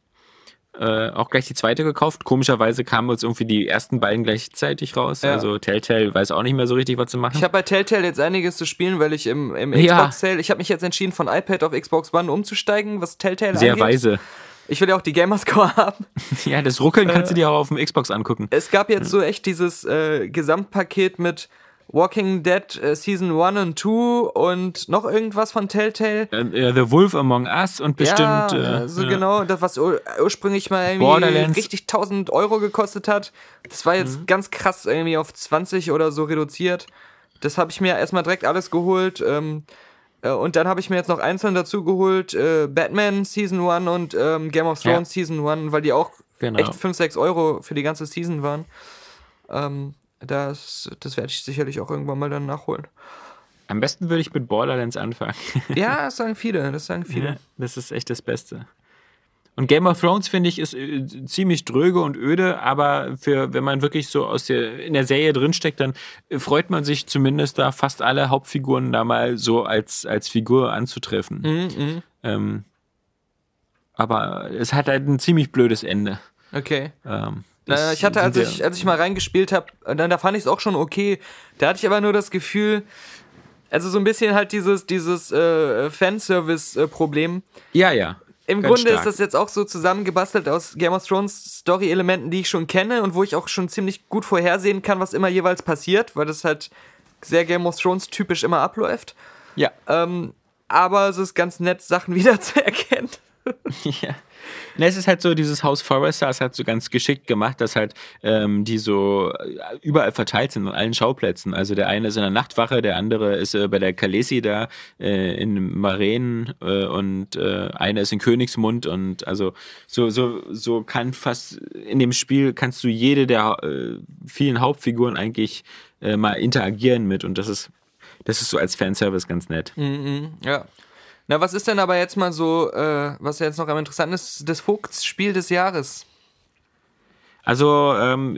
äh, auch gleich die zweite gekauft. Komischerweise kamen uns irgendwie die ersten beiden gleichzeitig raus. Ja. Also Telltale weiß auch nicht mehr so richtig, was zu machen. Ich habe bei Telltale jetzt einiges zu spielen, weil ich im, im Xbox Sale, ich habe mich jetzt entschieden, von iPad auf Xbox One umzusteigen, was Telltale Sehr angeht. weise. Ich will ja auch die Gamerscore haben. Ja, das Ruckeln kannst du dir auch auf dem Xbox angucken. Es gab jetzt so echt dieses äh, Gesamtpaket mit Walking Dead äh, Season 1 und 2 und noch irgendwas von Telltale. Äh, The Wolf Among Us und bestimmt. Ja, äh, so ja. genau, das, was ur ursprünglich mal irgendwie richtig 1000 Euro gekostet hat. Das war jetzt mhm. ganz krass irgendwie auf 20 oder so reduziert. Das habe ich mir erstmal direkt alles geholt. Ähm, äh, und dann habe ich mir jetzt noch einzeln dazu geholt: äh, Batman Season 1 und ähm, Game of Thrones ja. Season 1, weil die auch genau. echt 5, 6 Euro für die ganze Season waren. Ähm, das, das werde ich sicherlich auch irgendwann mal dann nachholen. Am besten würde ich mit Borderlands anfangen. ja, das sagen viele, das sagen viele. Ja, das ist echt das Beste. Und Game of Thrones, finde ich, ist äh, ziemlich dröge und öde, aber für, wenn man wirklich so aus der, in der Serie drinsteckt, dann freut man sich zumindest da fast alle Hauptfiguren da mal so als, als Figur anzutreffen. Mhm, mhm. ähm, aber es hat halt ein ziemlich blödes Ende. Okay. Ähm, äh, ich hatte, als ich, als ich mal reingespielt habe, dann da fand ich es auch schon okay. Da hatte ich aber nur das Gefühl, also so ein bisschen halt dieses, dieses äh, Fanservice-Problem. Ja, ja. Im Grunde stark. ist das jetzt auch so zusammengebastelt aus Game of Thrones Story-Elementen, die ich schon kenne und wo ich auch schon ziemlich gut vorhersehen kann, was immer jeweils passiert, weil das halt sehr Game of Thrones typisch immer abläuft. Ja. Ähm, aber es ist ganz nett, Sachen wiederzuerkennen. ja. Ne, es ist halt so, dieses Haus Forrester ist halt so ganz geschickt gemacht, dass halt ähm, die so äh, überall verteilt sind, an allen Schauplätzen. Also der eine ist in der Nachtwache, der andere ist äh, bei der Kalesi da äh, in Maren äh, und äh, einer ist in Königsmund und also so, so, so kann fast in dem Spiel kannst du jede der äh, vielen Hauptfiguren eigentlich mal interagieren mit und das ist das ist so als Fanservice ganz nett. Mhm, ja. Na, was ist denn aber jetzt mal so, äh, was ja jetzt noch am interessanten ist, das Vogtsspiel des Jahres? Also, ähm,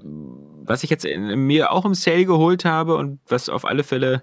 was ich jetzt mir auch im Sale geholt habe und was auf alle Fälle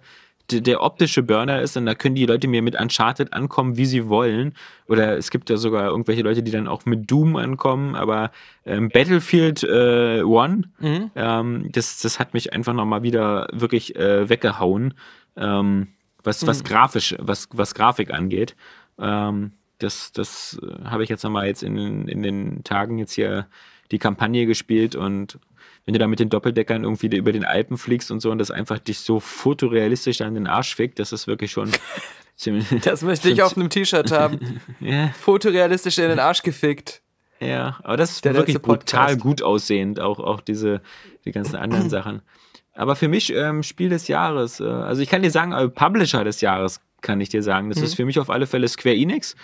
der optische Burner ist, und da können die Leute mir mit Uncharted ankommen, wie sie wollen. Oder es gibt ja sogar irgendwelche Leute, die dann auch mit Doom ankommen, aber ähm, Battlefield äh, One, mhm. ähm, das, das hat mich einfach nochmal wieder wirklich äh, weggehauen. Ähm, was, was mhm. grafisch, was, was Grafik angeht. Ähm, das, das äh, habe ich jetzt nochmal jetzt in, in den Tagen jetzt hier die Kampagne gespielt und wenn du da mit den Doppeldeckern irgendwie über den Alpen fliegst und so und das einfach dich so fotorealistisch an den Arsch fickt, das ist wirklich schon ziemlich. Das möchte ich auf einem T-Shirt haben. ja. Fotorealistisch in den Arsch gefickt. Ja, aber das ist Der wirklich brutal gut aussehend, auch, auch diese, die ganzen anderen Sachen. Aber für mich ähm, Spiel des Jahres, äh, also ich kann dir sagen, äh, Publisher des Jahres kann ich dir sagen. Das mhm. ist für mich auf alle Fälle Square Enix.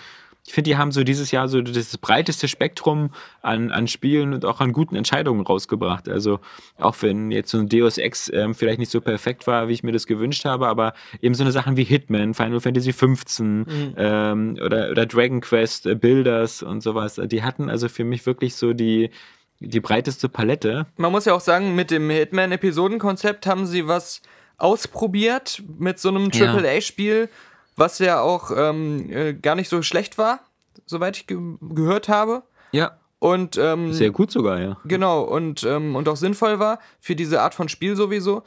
Ich finde, die haben so dieses Jahr so das breiteste Spektrum an, an Spielen und auch an guten Entscheidungen rausgebracht. Also auch wenn jetzt so ein Deus Ex ähm, vielleicht nicht so perfekt war, wie ich mir das gewünscht habe, aber eben so eine Sachen wie Hitman, Final Fantasy 15 mhm. ähm, oder, oder Dragon Quest, äh, Builders und sowas, die hatten also für mich wirklich so die, die breiteste Palette. Man muss ja auch sagen, mit dem Hitman-Episodenkonzept haben sie was ausprobiert mit so einem AAA-Spiel. Was ja auch ähm, äh, gar nicht so schlecht war, soweit ich ge gehört habe. Ja. Und ähm, sehr gut sogar, ja. Genau, und, ähm, und auch sinnvoll war für diese Art von Spiel sowieso.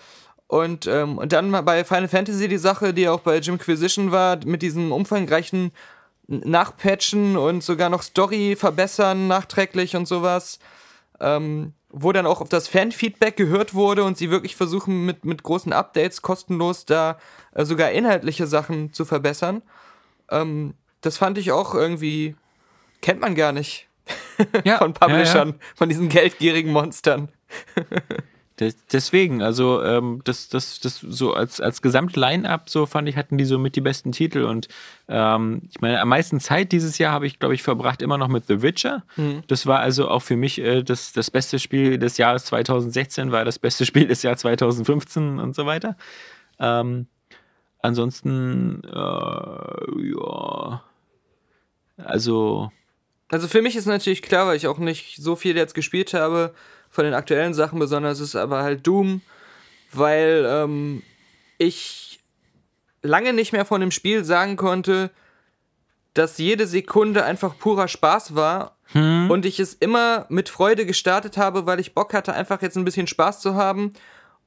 Und, ähm, und dann bei Final Fantasy die Sache, die auch bei Jimquisition war, mit diesem umfangreichen Nachpatchen und sogar noch Story verbessern nachträglich und sowas. Ähm, wo dann auch auf das Fanfeedback gehört wurde und sie wirklich versuchen, mit, mit großen Updates kostenlos da äh, sogar inhaltliche Sachen zu verbessern. Ähm, das fand ich auch irgendwie, kennt man gar nicht ja, von Publishern, ja, ja. von diesen geldgierigen Monstern. Deswegen, also ähm, das, das, das so als, als Gesamt-Line-Up, so fand ich, hatten die so mit die besten Titel. Und ähm, ich meine, am meisten Zeit dieses Jahr habe ich, glaube ich, verbracht immer noch mit The Witcher. Mhm. Das war also auch für mich äh, das, das beste Spiel des Jahres 2016, war das beste Spiel des Jahres 2015 und so weiter. Ähm, ansonsten, äh, ja. Also. Also für mich ist natürlich klar, weil ich auch nicht so viel jetzt gespielt habe, von den aktuellen Sachen besonders ist aber halt Doom, weil ähm, ich lange nicht mehr von dem Spiel sagen konnte, dass jede Sekunde einfach purer Spaß war hm. und ich es immer mit Freude gestartet habe, weil ich Bock hatte, einfach jetzt ein bisschen Spaß zu haben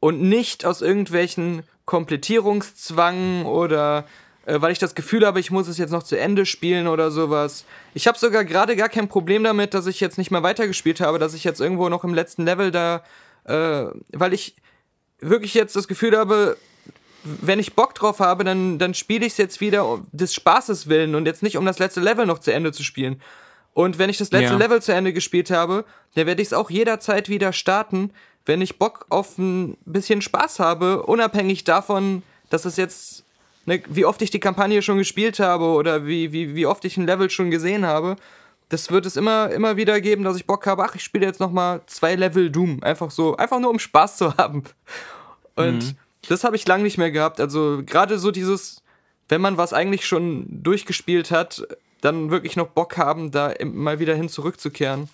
und nicht aus irgendwelchen Komplettierungszwang oder äh, weil ich das Gefühl habe, ich muss es jetzt noch zu Ende spielen oder sowas. Ich habe sogar gerade gar kein Problem damit, dass ich jetzt nicht mehr weitergespielt habe, dass ich jetzt irgendwo noch im letzten Level da, äh, weil ich wirklich jetzt das Gefühl habe, wenn ich Bock drauf habe, dann, dann spiele ich es jetzt wieder des Spaßes willen und jetzt nicht um das letzte Level noch zu Ende zu spielen. Und wenn ich das letzte ja. Level zu Ende gespielt habe, dann werde ich es auch jederzeit wieder starten, wenn ich Bock auf ein bisschen Spaß habe, unabhängig davon, dass es jetzt ne, wie oft ich die Kampagne schon gespielt habe oder wie, wie, wie oft ich ein Level schon gesehen habe, das wird es immer, immer wieder geben, dass ich Bock habe, ach, ich spiele jetzt nochmal zwei Level Doom. Einfach so, einfach nur um Spaß zu haben. Und mhm. das habe ich lange nicht mehr gehabt. Also gerade so dieses, wenn man was eigentlich schon durchgespielt hat, dann wirklich noch Bock haben, da mal wieder hin zurückzukehren.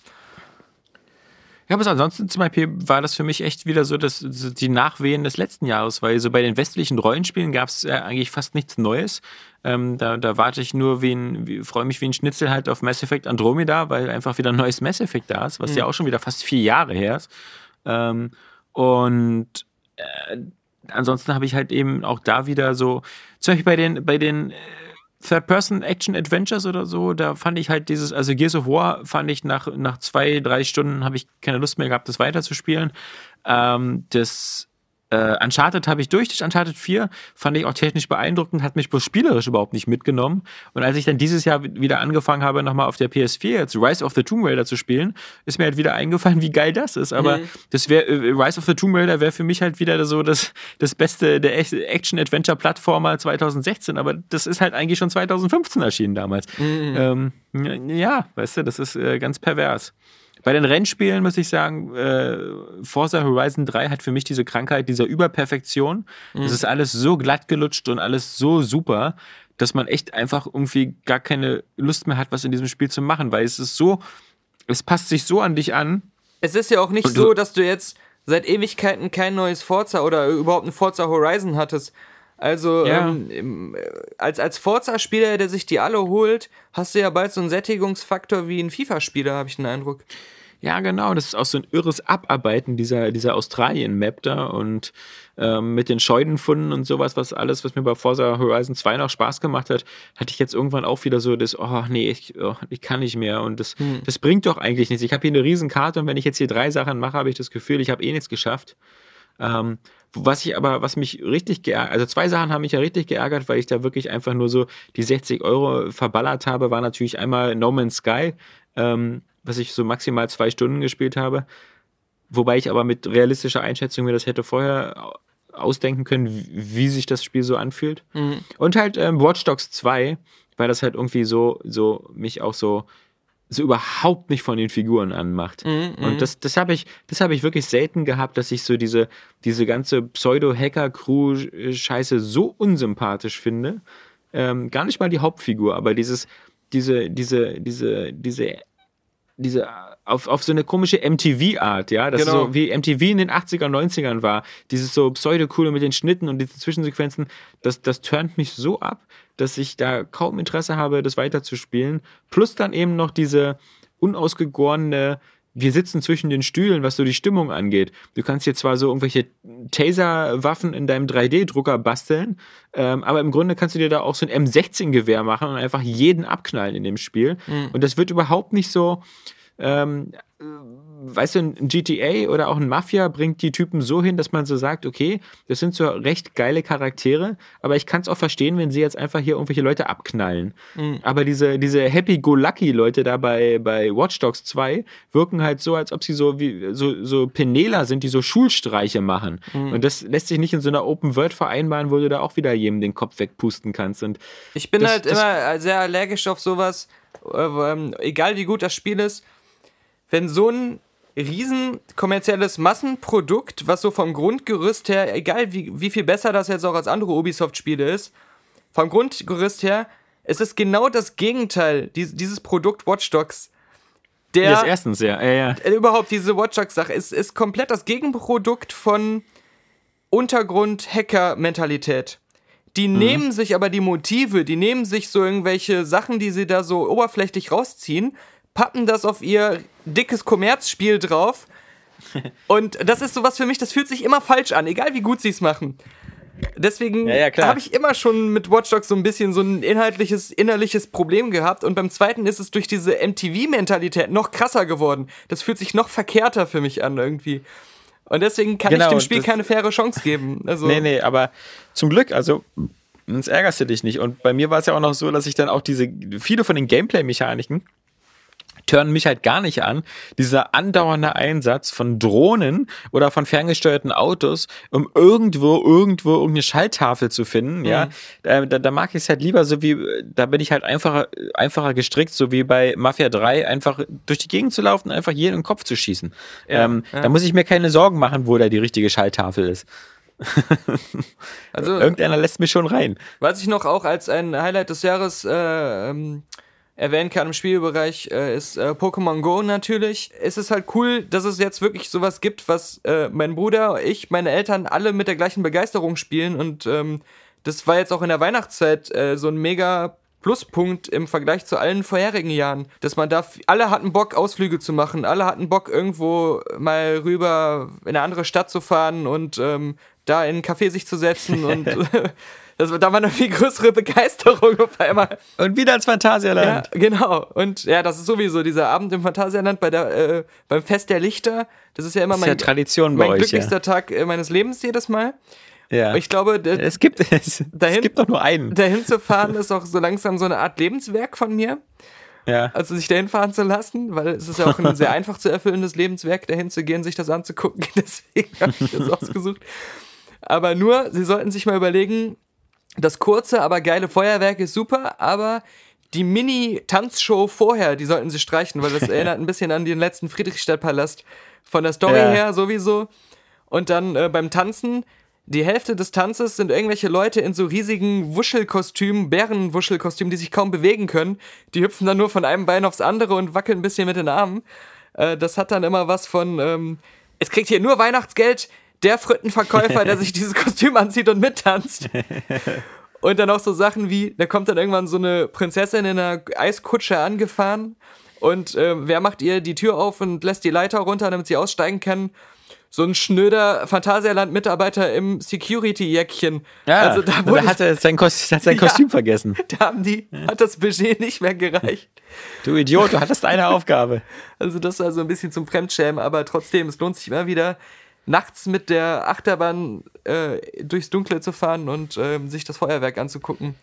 Ja, aber ansonsten zum Beispiel war das für mich echt wieder so dass, die Nachwehen des letzten Jahres, weil so bei den westlichen Rollenspielen gab es äh, eigentlich fast nichts Neues. Ähm, da, da warte ich nur wie ein, freue mich wie ein Schnitzel halt auf Mass Effect Andromeda, weil einfach wieder ein neues Mass Effect da ist, was mhm. ja auch schon wieder fast vier Jahre her ist. Ähm, und äh, ansonsten habe ich halt eben auch da wieder so, zum Beispiel bei den, bei den äh, Third-Person-Action-Adventures oder so, da fand ich halt dieses, also Gears of War fand ich nach, nach zwei, drei Stunden habe ich keine Lust mehr gehabt, das weiterzuspielen. Ähm, das äh, Uncharted habe ich durch, Uncharted 4 fand ich auch technisch beeindruckend, hat mich bloß spielerisch überhaupt nicht mitgenommen. Und als ich dann dieses Jahr wieder angefangen habe, nochmal auf der PS4 jetzt Rise of the Tomb Raider zu spielen, ist mir halt wieder eingefallen, wie geil das ist. Aber mhm. das wäre äh, Rise of the Tomb Raider wäre für mich halt wieder so das, das Beste der Action-Adventure-Plattformer 2016. Aber das ist halt eigentlich schon 2015 erschienen damals. Mhm. Ähm, ja, weißt du, das ist äh, ganz pervers. Bei den Rennspielen muss ich sagen, äh, Forza Horizon 3 hat für mich diese Krankheit dieser Überperfektion. Mhm. Es ist alles so glatt gelutscht und alles so super, dass man echt einfach irgendwie gar keine Lust mehr hat, was in diesem Spiel zu machen, weil es ist so, es passt sich so an dich an. Es ist ja auch nicht so, dass du jetzt seit Ewigkeiten kein neues Forza oder überhaupt ein Forza Horizon hattest. Also ja. ähm, als, als Forza-Spieler, der sich die alle holt, hast du ja bald so einen Sättigungsfaktor wie ein FIFA-Spieler, habe ich den Eindruck. Ja, genau. Das ist auch so ein irres Abarbeiten dieser, dieser Australien-Map da und ähm, mit den Scheunenfunden und sowas, was alles, was mir bei Forza Horizon 2 noch Spaß gemacht hat, hatte ich jetzt irgendwann auch wieder so das, oh nee, ich, oh, ich kann nicht mehr und das, hm. das bringt doch eigentlich nichts. Ich habe hier eine Riesenkarte und wenn ich jetzt hier drei Sachen mache, habe ich das Gefühl, ich habe eh nichts geschafft. Ähm, was ich aber, was mich richtig geärgert, also zwei Sachen haben mich ja richtig geärgert, weil ich da wirklich einfach nur so die 60 Euro verballert habe, war natürlich einmal No Man's Sky, ähm, was ich so maximal zwei Stunden gespielt habe. Wobei ich aber mit realistischer Einschätzung mir das hätte vorher ausdenken können, wie, sich das Spiel so anfühlt. Mhm. Und halt ähm, Watch Dogs 2, weil das halt irgendwie so, so mich auch so so überhaupt nicht von den Figuren anmacht. Mm, mm. Und das, das habe ich, das ich wirklich selten gehabt, dass ich so diese, diese ganze Pseudo-Hacker-Crew-Scheiße so unsympathisch finde. Ähm, gar nicht mal die Hauptfigur, aber dieses, diese, diese, diese, diese diese auf, auf so eine komische MTV-Art, ja, das genau. so wie MTV in den 80er, 90ern war, dieses so pseudo-coole mit den Schnitten und diesen Zwischensequenzen, das, das turnt mich so ab, dass ich da kaum Interesse habe, das weiterzuspielen. Plus dann eben noch diese unausgegorene wir sitzen zwischen den Stühlen, was so die Stimmung angeht. Du kannst hier zwar so irgendwelche Taser-Waffen in deinem 3D-Drucker basteln, ähm, aber im Grunde kannst du dir da auch so ein M16-Gewehr machen und einfach jeden abknallen in dem Spiel. Mhm. Und das wird überhaupt nicht so, ähm, weißt du, ein GTA oder auch ein Mafia bringt die Typen so hin, dass man so sagt, okay, das sind so recht geile Charaktere, aber ich kann es auch verstehen, wenn sie jetzt einfach hier irgendwelche Leute abknallen. Mhm. Aber diese, diese Happy-Go-Lucky-Leute da bei, bei Watch Dogs 2 wirken halt so, als ob sie so wie so, so Penela sind, die so Schulstreiche machen. Mhm. Und das lässt sich nicht in so einer Open World vereinbaren, wo du da auch wieder jedem den Kopf wegpusten kannst. Und ich bin das, halt immer sehr allergisch auf sowas, äh, ähm, egal wie gut das Spiel ist wenn so ein riesen kommerzielles Massenprodukt, was so vom Grundgerüst her, egal wie, wie viel besser das jetzt auch als andere Ubisoft-Spiele ist, vom Grundgerüst her, es ist genau das Gegenteil, dieses Produkt Watch Dogs. Der, das erstens, ja. ja, ja. Äh, überhaupt diese Watch Dogs-Sache ist, ist komplett das Gegenprodukt von Untergrund-Hacker-Mentalität. Die mhm. nehmen sich aber die Motive, die nehmen sich so irgendwelche Sachen, die sie da so oberflächlich rausziehen, pappen das auf ihr dickes Kommerzspiel drauf. Und das ist sowas für mich, das fühlt sich immer falsch an, egal wie gut sie es machen. Deswegen ja, ja, habe ich immer schon mit Watch Dogs so ein bisschen so ein inhaltliches, innerliches Problem gehabt. Und beim zweiten ist es durch diese MTV-Mentalität noch krasser geworden. Das fühlt sich noch verkehrter für mich an irgendwie. Und deswegen kann genau, ich dem Spiel keine faire Chance geben. Also nee, nee, aber zum Glück, also sonst ärgerst du dich nicht. Und bei mir war es ja auch noch so, dass ich dann auch diese, viele von den Gameplay-Mechaniken, turnen mich halt gar nicht an. Dieser andauernde Einsatz von Drohnen oder von ferngesteuerten Autos, um irgendwo, irgendwo irgendeine Schalltafel zu finden, mhm. ja. Da, da, da mag ich es halt lieber so wie, da bin ich halt einfacher, einfacher gestrickt, so wie bei Mafia 3, einfach durch die Gegend zu laufen, einfach jeden in den Kopf zu schießen. Ja, ähm, ja. Da muss ich mir keine Sorgen machen, wo da die richtige Schalltafel ist. also irgendeiner lässt mich schon rein. Was ich noch auch als ein Highlight des Jahres äh, ähm, erwähnen kann im Spielbereich, äh, ist äh, Pokémon Go natürlich. Es ist halt cool, dass es jetzt wirklich sowas gibt, was äh, mein Bruder, ich, meine Eltern alle mit der gleichen Begeisterung spielen. Und ähm, das war jetzt auch in der Weihnachtszeit äh, so ein mega Pluspunkt im Vergleich zu allen vorherigen Jahren, dass man da, alle hatten Bock, Ausflüge zu machen, alle hatten Bock, irgendwo mal rüber in eine andere Stadt zu fahren und ähm, da in einen Café sich zu setzen und Das, da war eine viel größere Begeisterung auf einmal. Und wieder ins Phantasialand. Ja, genau. Und ja, das ist sowieso dieser Abend im Phantasialand bei der, äh, beim Fest der Lichter. Das ist ja immer mein, ja Tradition mein euch, glücklichster ja. Tag äh, meines Lebens jedes Mal. Ja. Ich glaube, es gibt, es, dahin, es gibt doch nur einen. Dahin zu fahren ist auch so langsam so eine Art Lebenswerk von mir. Ja. Also sich dahin fahren zu lassen, weil es ist ja auch ein sehr einfach zu erfüllendes Lebenswerk, dahin zu gehen, sich das anzugucken. Deswegen habe ich das ausgesucht. Aber nur, Sie sollten sich mal überlegen, das kurze, aber geile Feuerwerk ist super, aber die Mini-Tanzshow vorher, die sollten sie streichen, weil das erinnert ein bisschen an den letzten Friedrichstadtpalast. Von der Story ja. her sowieso. Und dann äh, beim Tanzen, die Hälfte des Tanzes sind irgendwelche Leute in so riesigen Wuschelkostümen, Bärenwuschelkostümen, die sich kaum bewegen können. Die hüpfen dann nur von einem Bein aufs andere und wackeln ein bisschen mit den Armen. Äh, das hat dann immer was von, ähm, es kriegt hier nur Weihnachtsgeld, der Frittenverkäufer, der sich dieses Kostüm anzieht und mittanzt. Und dann auch so Sachen wie, da kommt dann irgendwann so eine Prinzessin in einer Eiskutsche angefahren Und äh, wer macht ihr die Tür auf und lässt die Leiter runter, damit sie aussteigen können? So ein schnöder Phantasialand-Mitarbeiter im Security-Jäckchen. Ja, also da, da hat er sein, Kostüm, hat sein Kostüm ja, vergessen. Da haben die, hat das Budget nicht mehr gereicht. Du Idiot, du hattest eine Aufgabe. Also das war so ein bisschen zum Fremdschämen, aber trotzdem, es lohnt sich immer wieder, nachts mit der Achterbahn äh, durchs Dunkle zu fahren und äh, sich das Feuerwerk anzugucken.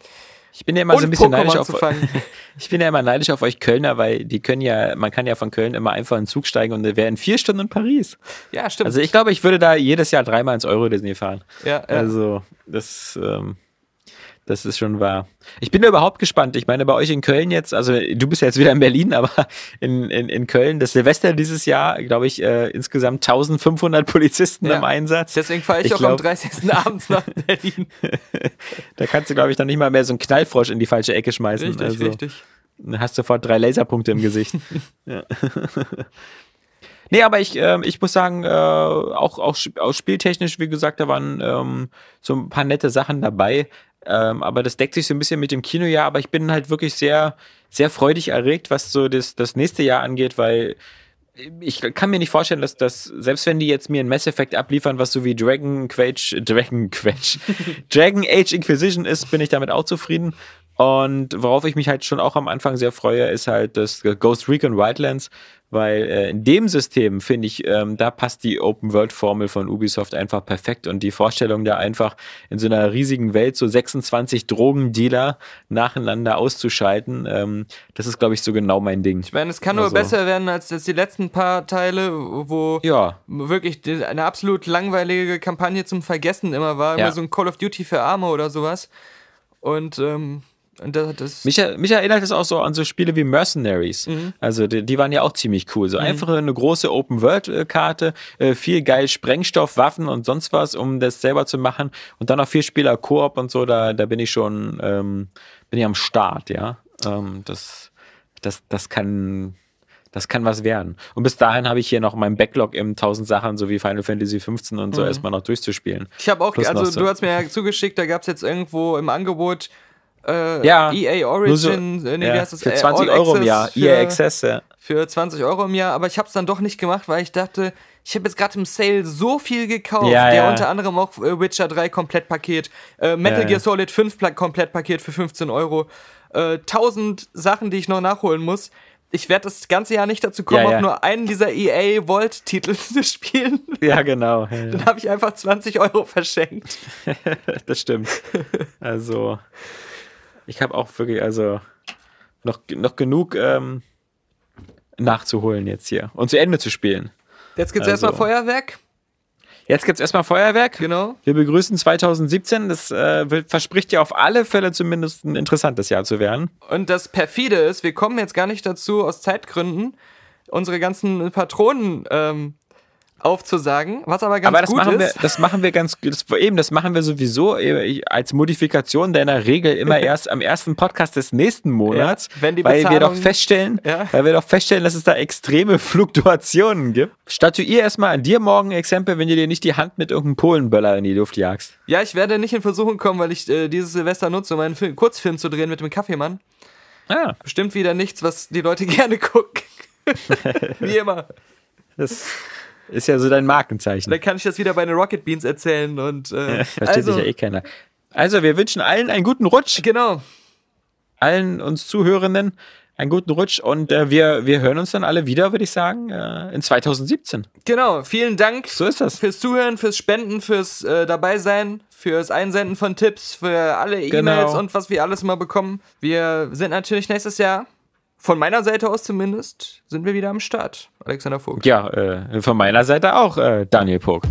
Ich bin ja immer und so ein bisschen neidisch auf Ich bin ja immer neidisch auf euch Kölner, weil die können ja, man kann ja von Köln immer einfach in den Zug steigen und wäre in vier Stunden in Paris. Ja, stimmt. Also ich glaube, ich würde da jedes Jahr dreimal ins Euro Disney fahren. Ja, ja. Also das ähm, das ist schon wahr. Ich bin da überhaupt gespannt. Ich meine, bei euch in Köln jetzt, also du bist ja jetzt wieder in Berlin, aber in, in, in Köln, das Silvester dieses Jahr, glaube ich, äh, insgesamt 1500 Polizisten ja. im Einsatz. Deswegen fahre ich, ich auch glaub, am 30. abends nach Berlin. da kannst du, glaube ich, noch nicht mal mehr so einen Knallfrosch in die falsche Ecke schmeißen. Richtig, also, richtig. Hast sofort drei Laserpunkte im Gesicht. ja. Nee, aber ich, äh, ich muss sagen, äh, auch, auch, auch spieltechnisch, wie gesagt, da waren ähm, so ein paar nette Sachen dabei. Ähm, aber das deckt sich so ein bisschen mit dem Kinojahr. Aber ich bin halt wirklich sehr, sehr freudig erregt, was so das, das nächste Jahr angeht, weil ich kann mir nicht vorstellen, dass das, selbst wenn die jetzt mir ein Mass Effect abliefern, was so wie Dragon Quatch, Dragon Quatch, Dragon Age Inquisition ist, bin ich damit auch zufrieden. Und worauf ich mich halt schon auch am Anfang sehr freue, ist halt das Ghost Recon Wildlands, weil äh, in dem System finde ich, ähm, da passt die Open-World-Formel von Ubisoft einfach perfekt und die Vorstellung da einfach in so einer riesigen Welt so 26 Drogendealer nacheinander auszuschalten, ähm, das ist, glaube ich, so genau mein Ding. Ich meine, es kann nur also, besser werden als, als die letzten paar Teile, wo ja. wirklich eine absolut langweilige Kampagne zum Vergessen immer war, ja. immer so ein Call of Duty für Arme oder sowas. Und ähm, das, das mich, mich, erinnert es auch so an so Spiele wie Mercenaries. Mhm. Also die, die, waren ja auch ziemlich cool. So mhm. einfach eine große Open-World-Karte, äh, viel geil Sprengstoff, Waffen und sonst was, um das selber zu machen. Und dann noch vier Spieler Koop und so, da, da bin ich schon ähm, bin ich am Start, ja. Ähm, das, das, das kann. Das kann was werden. Und bis dahin habe ich hier noch meinen Backlog im 1000 Sachen, so wie Final Fantasy 15 und so, mhm. erstmal noch durchzuspielen. Ich habe auch, Plus also so. du hast mir ja zugeschickt, da gab es jetzt irgendwo im Angebot äh, ja, EA Origin, so, äh, nee, ja, wie heißt das? Für 20 All Euro im Jahr, für, EA Access, ja. Für 20 Euro im Jahr, aber ich habe es dann doch nicht gemacht, weil ich dachte, ich habe jetzt gerade im Sale so viel gekauft, ja, der ja. unter anderem auch äh, Witcher 3 Komplettpaket, äh, Metal Gear Solid 5 Komplettpaket für 15 Euro, äh, 1000 Sachen, die ich noch nachholen muss. Ich werde das ganze Jahr nicht dazu kommen, auch nur einen dieser EA Vault-Titel zu spielen. Ja, genau. Dann habe ich einfach 20 Euro verschenkt. das stimmt. Also, ich habe auch wirklich, also noch, noch genug ähm, nachzuholen jetzt hier und zu Ende zu spielen. Jetzt gibt es also, erstmal Feuerwerk. Jetzt gibt es erstmal Feuerwerk. Genau. Wir begrüßen 2017. Das äh, verspricht ja auf alle Fälle zumindest ein interessantes Jahr zu werden. Und das perfide ist, wir kommen jetzt gar nicht dazu, aus Zeitgründen unsere ganzen Patronen ähm, aufzusagen, was aber ganz aber das gut machen ist. Wir, das machen wir ganz das, eben, das machen wir sowieso äh, als Modifikation deiner Regel immer erst am ersten Podcast des nächsten Monats, ja, wenn die weil wir doch feststellen, ja. weil wir doch feststellen, dass es da extreme Fluktuationen gibt. Statuier erstmal an dir morgen ein Exempel, wenn du dir nicht die Hand mit irgendeinem Polenböller in die Luft jagst. Ja, ich werde nicht in Versuchung kommen, weil ich äh, dieses Silvester nutze, um einen Film, Kurzfilm zu drehen mit dem Kaffeemann. Ah. Bestimmt wieder nichts, was die Leute gerne gucken. Wie immer. Das ist ja so dein Markenzeichen. Dann kann ich das wieder bei den Rocket Beans erzählen und äh, ja, versteht also, sich ja eh keiner. Also, wir wünschen allen einen guten Rutsch. Genau. Allen uns Zuhörenden einen guten Rutsch und äh, wir, wir hören uns dann alle wieder, würde ich sagen, äh, in 2017. Genau, vielen Dank so ist das. fürs Zuhören, fürs Spenden, fürs äh, Dabeisein, fürs Einsenden von Tipps, für alle E-Mails genau. und was wir alles mal bekommen. Wir sind natürlich nächstes Jahr von meiner Seite aus zumindest sind wir wieder am Start. Alexander Vogt. Ja, äh, von meiner Seite auch äh, Daniel Vogt.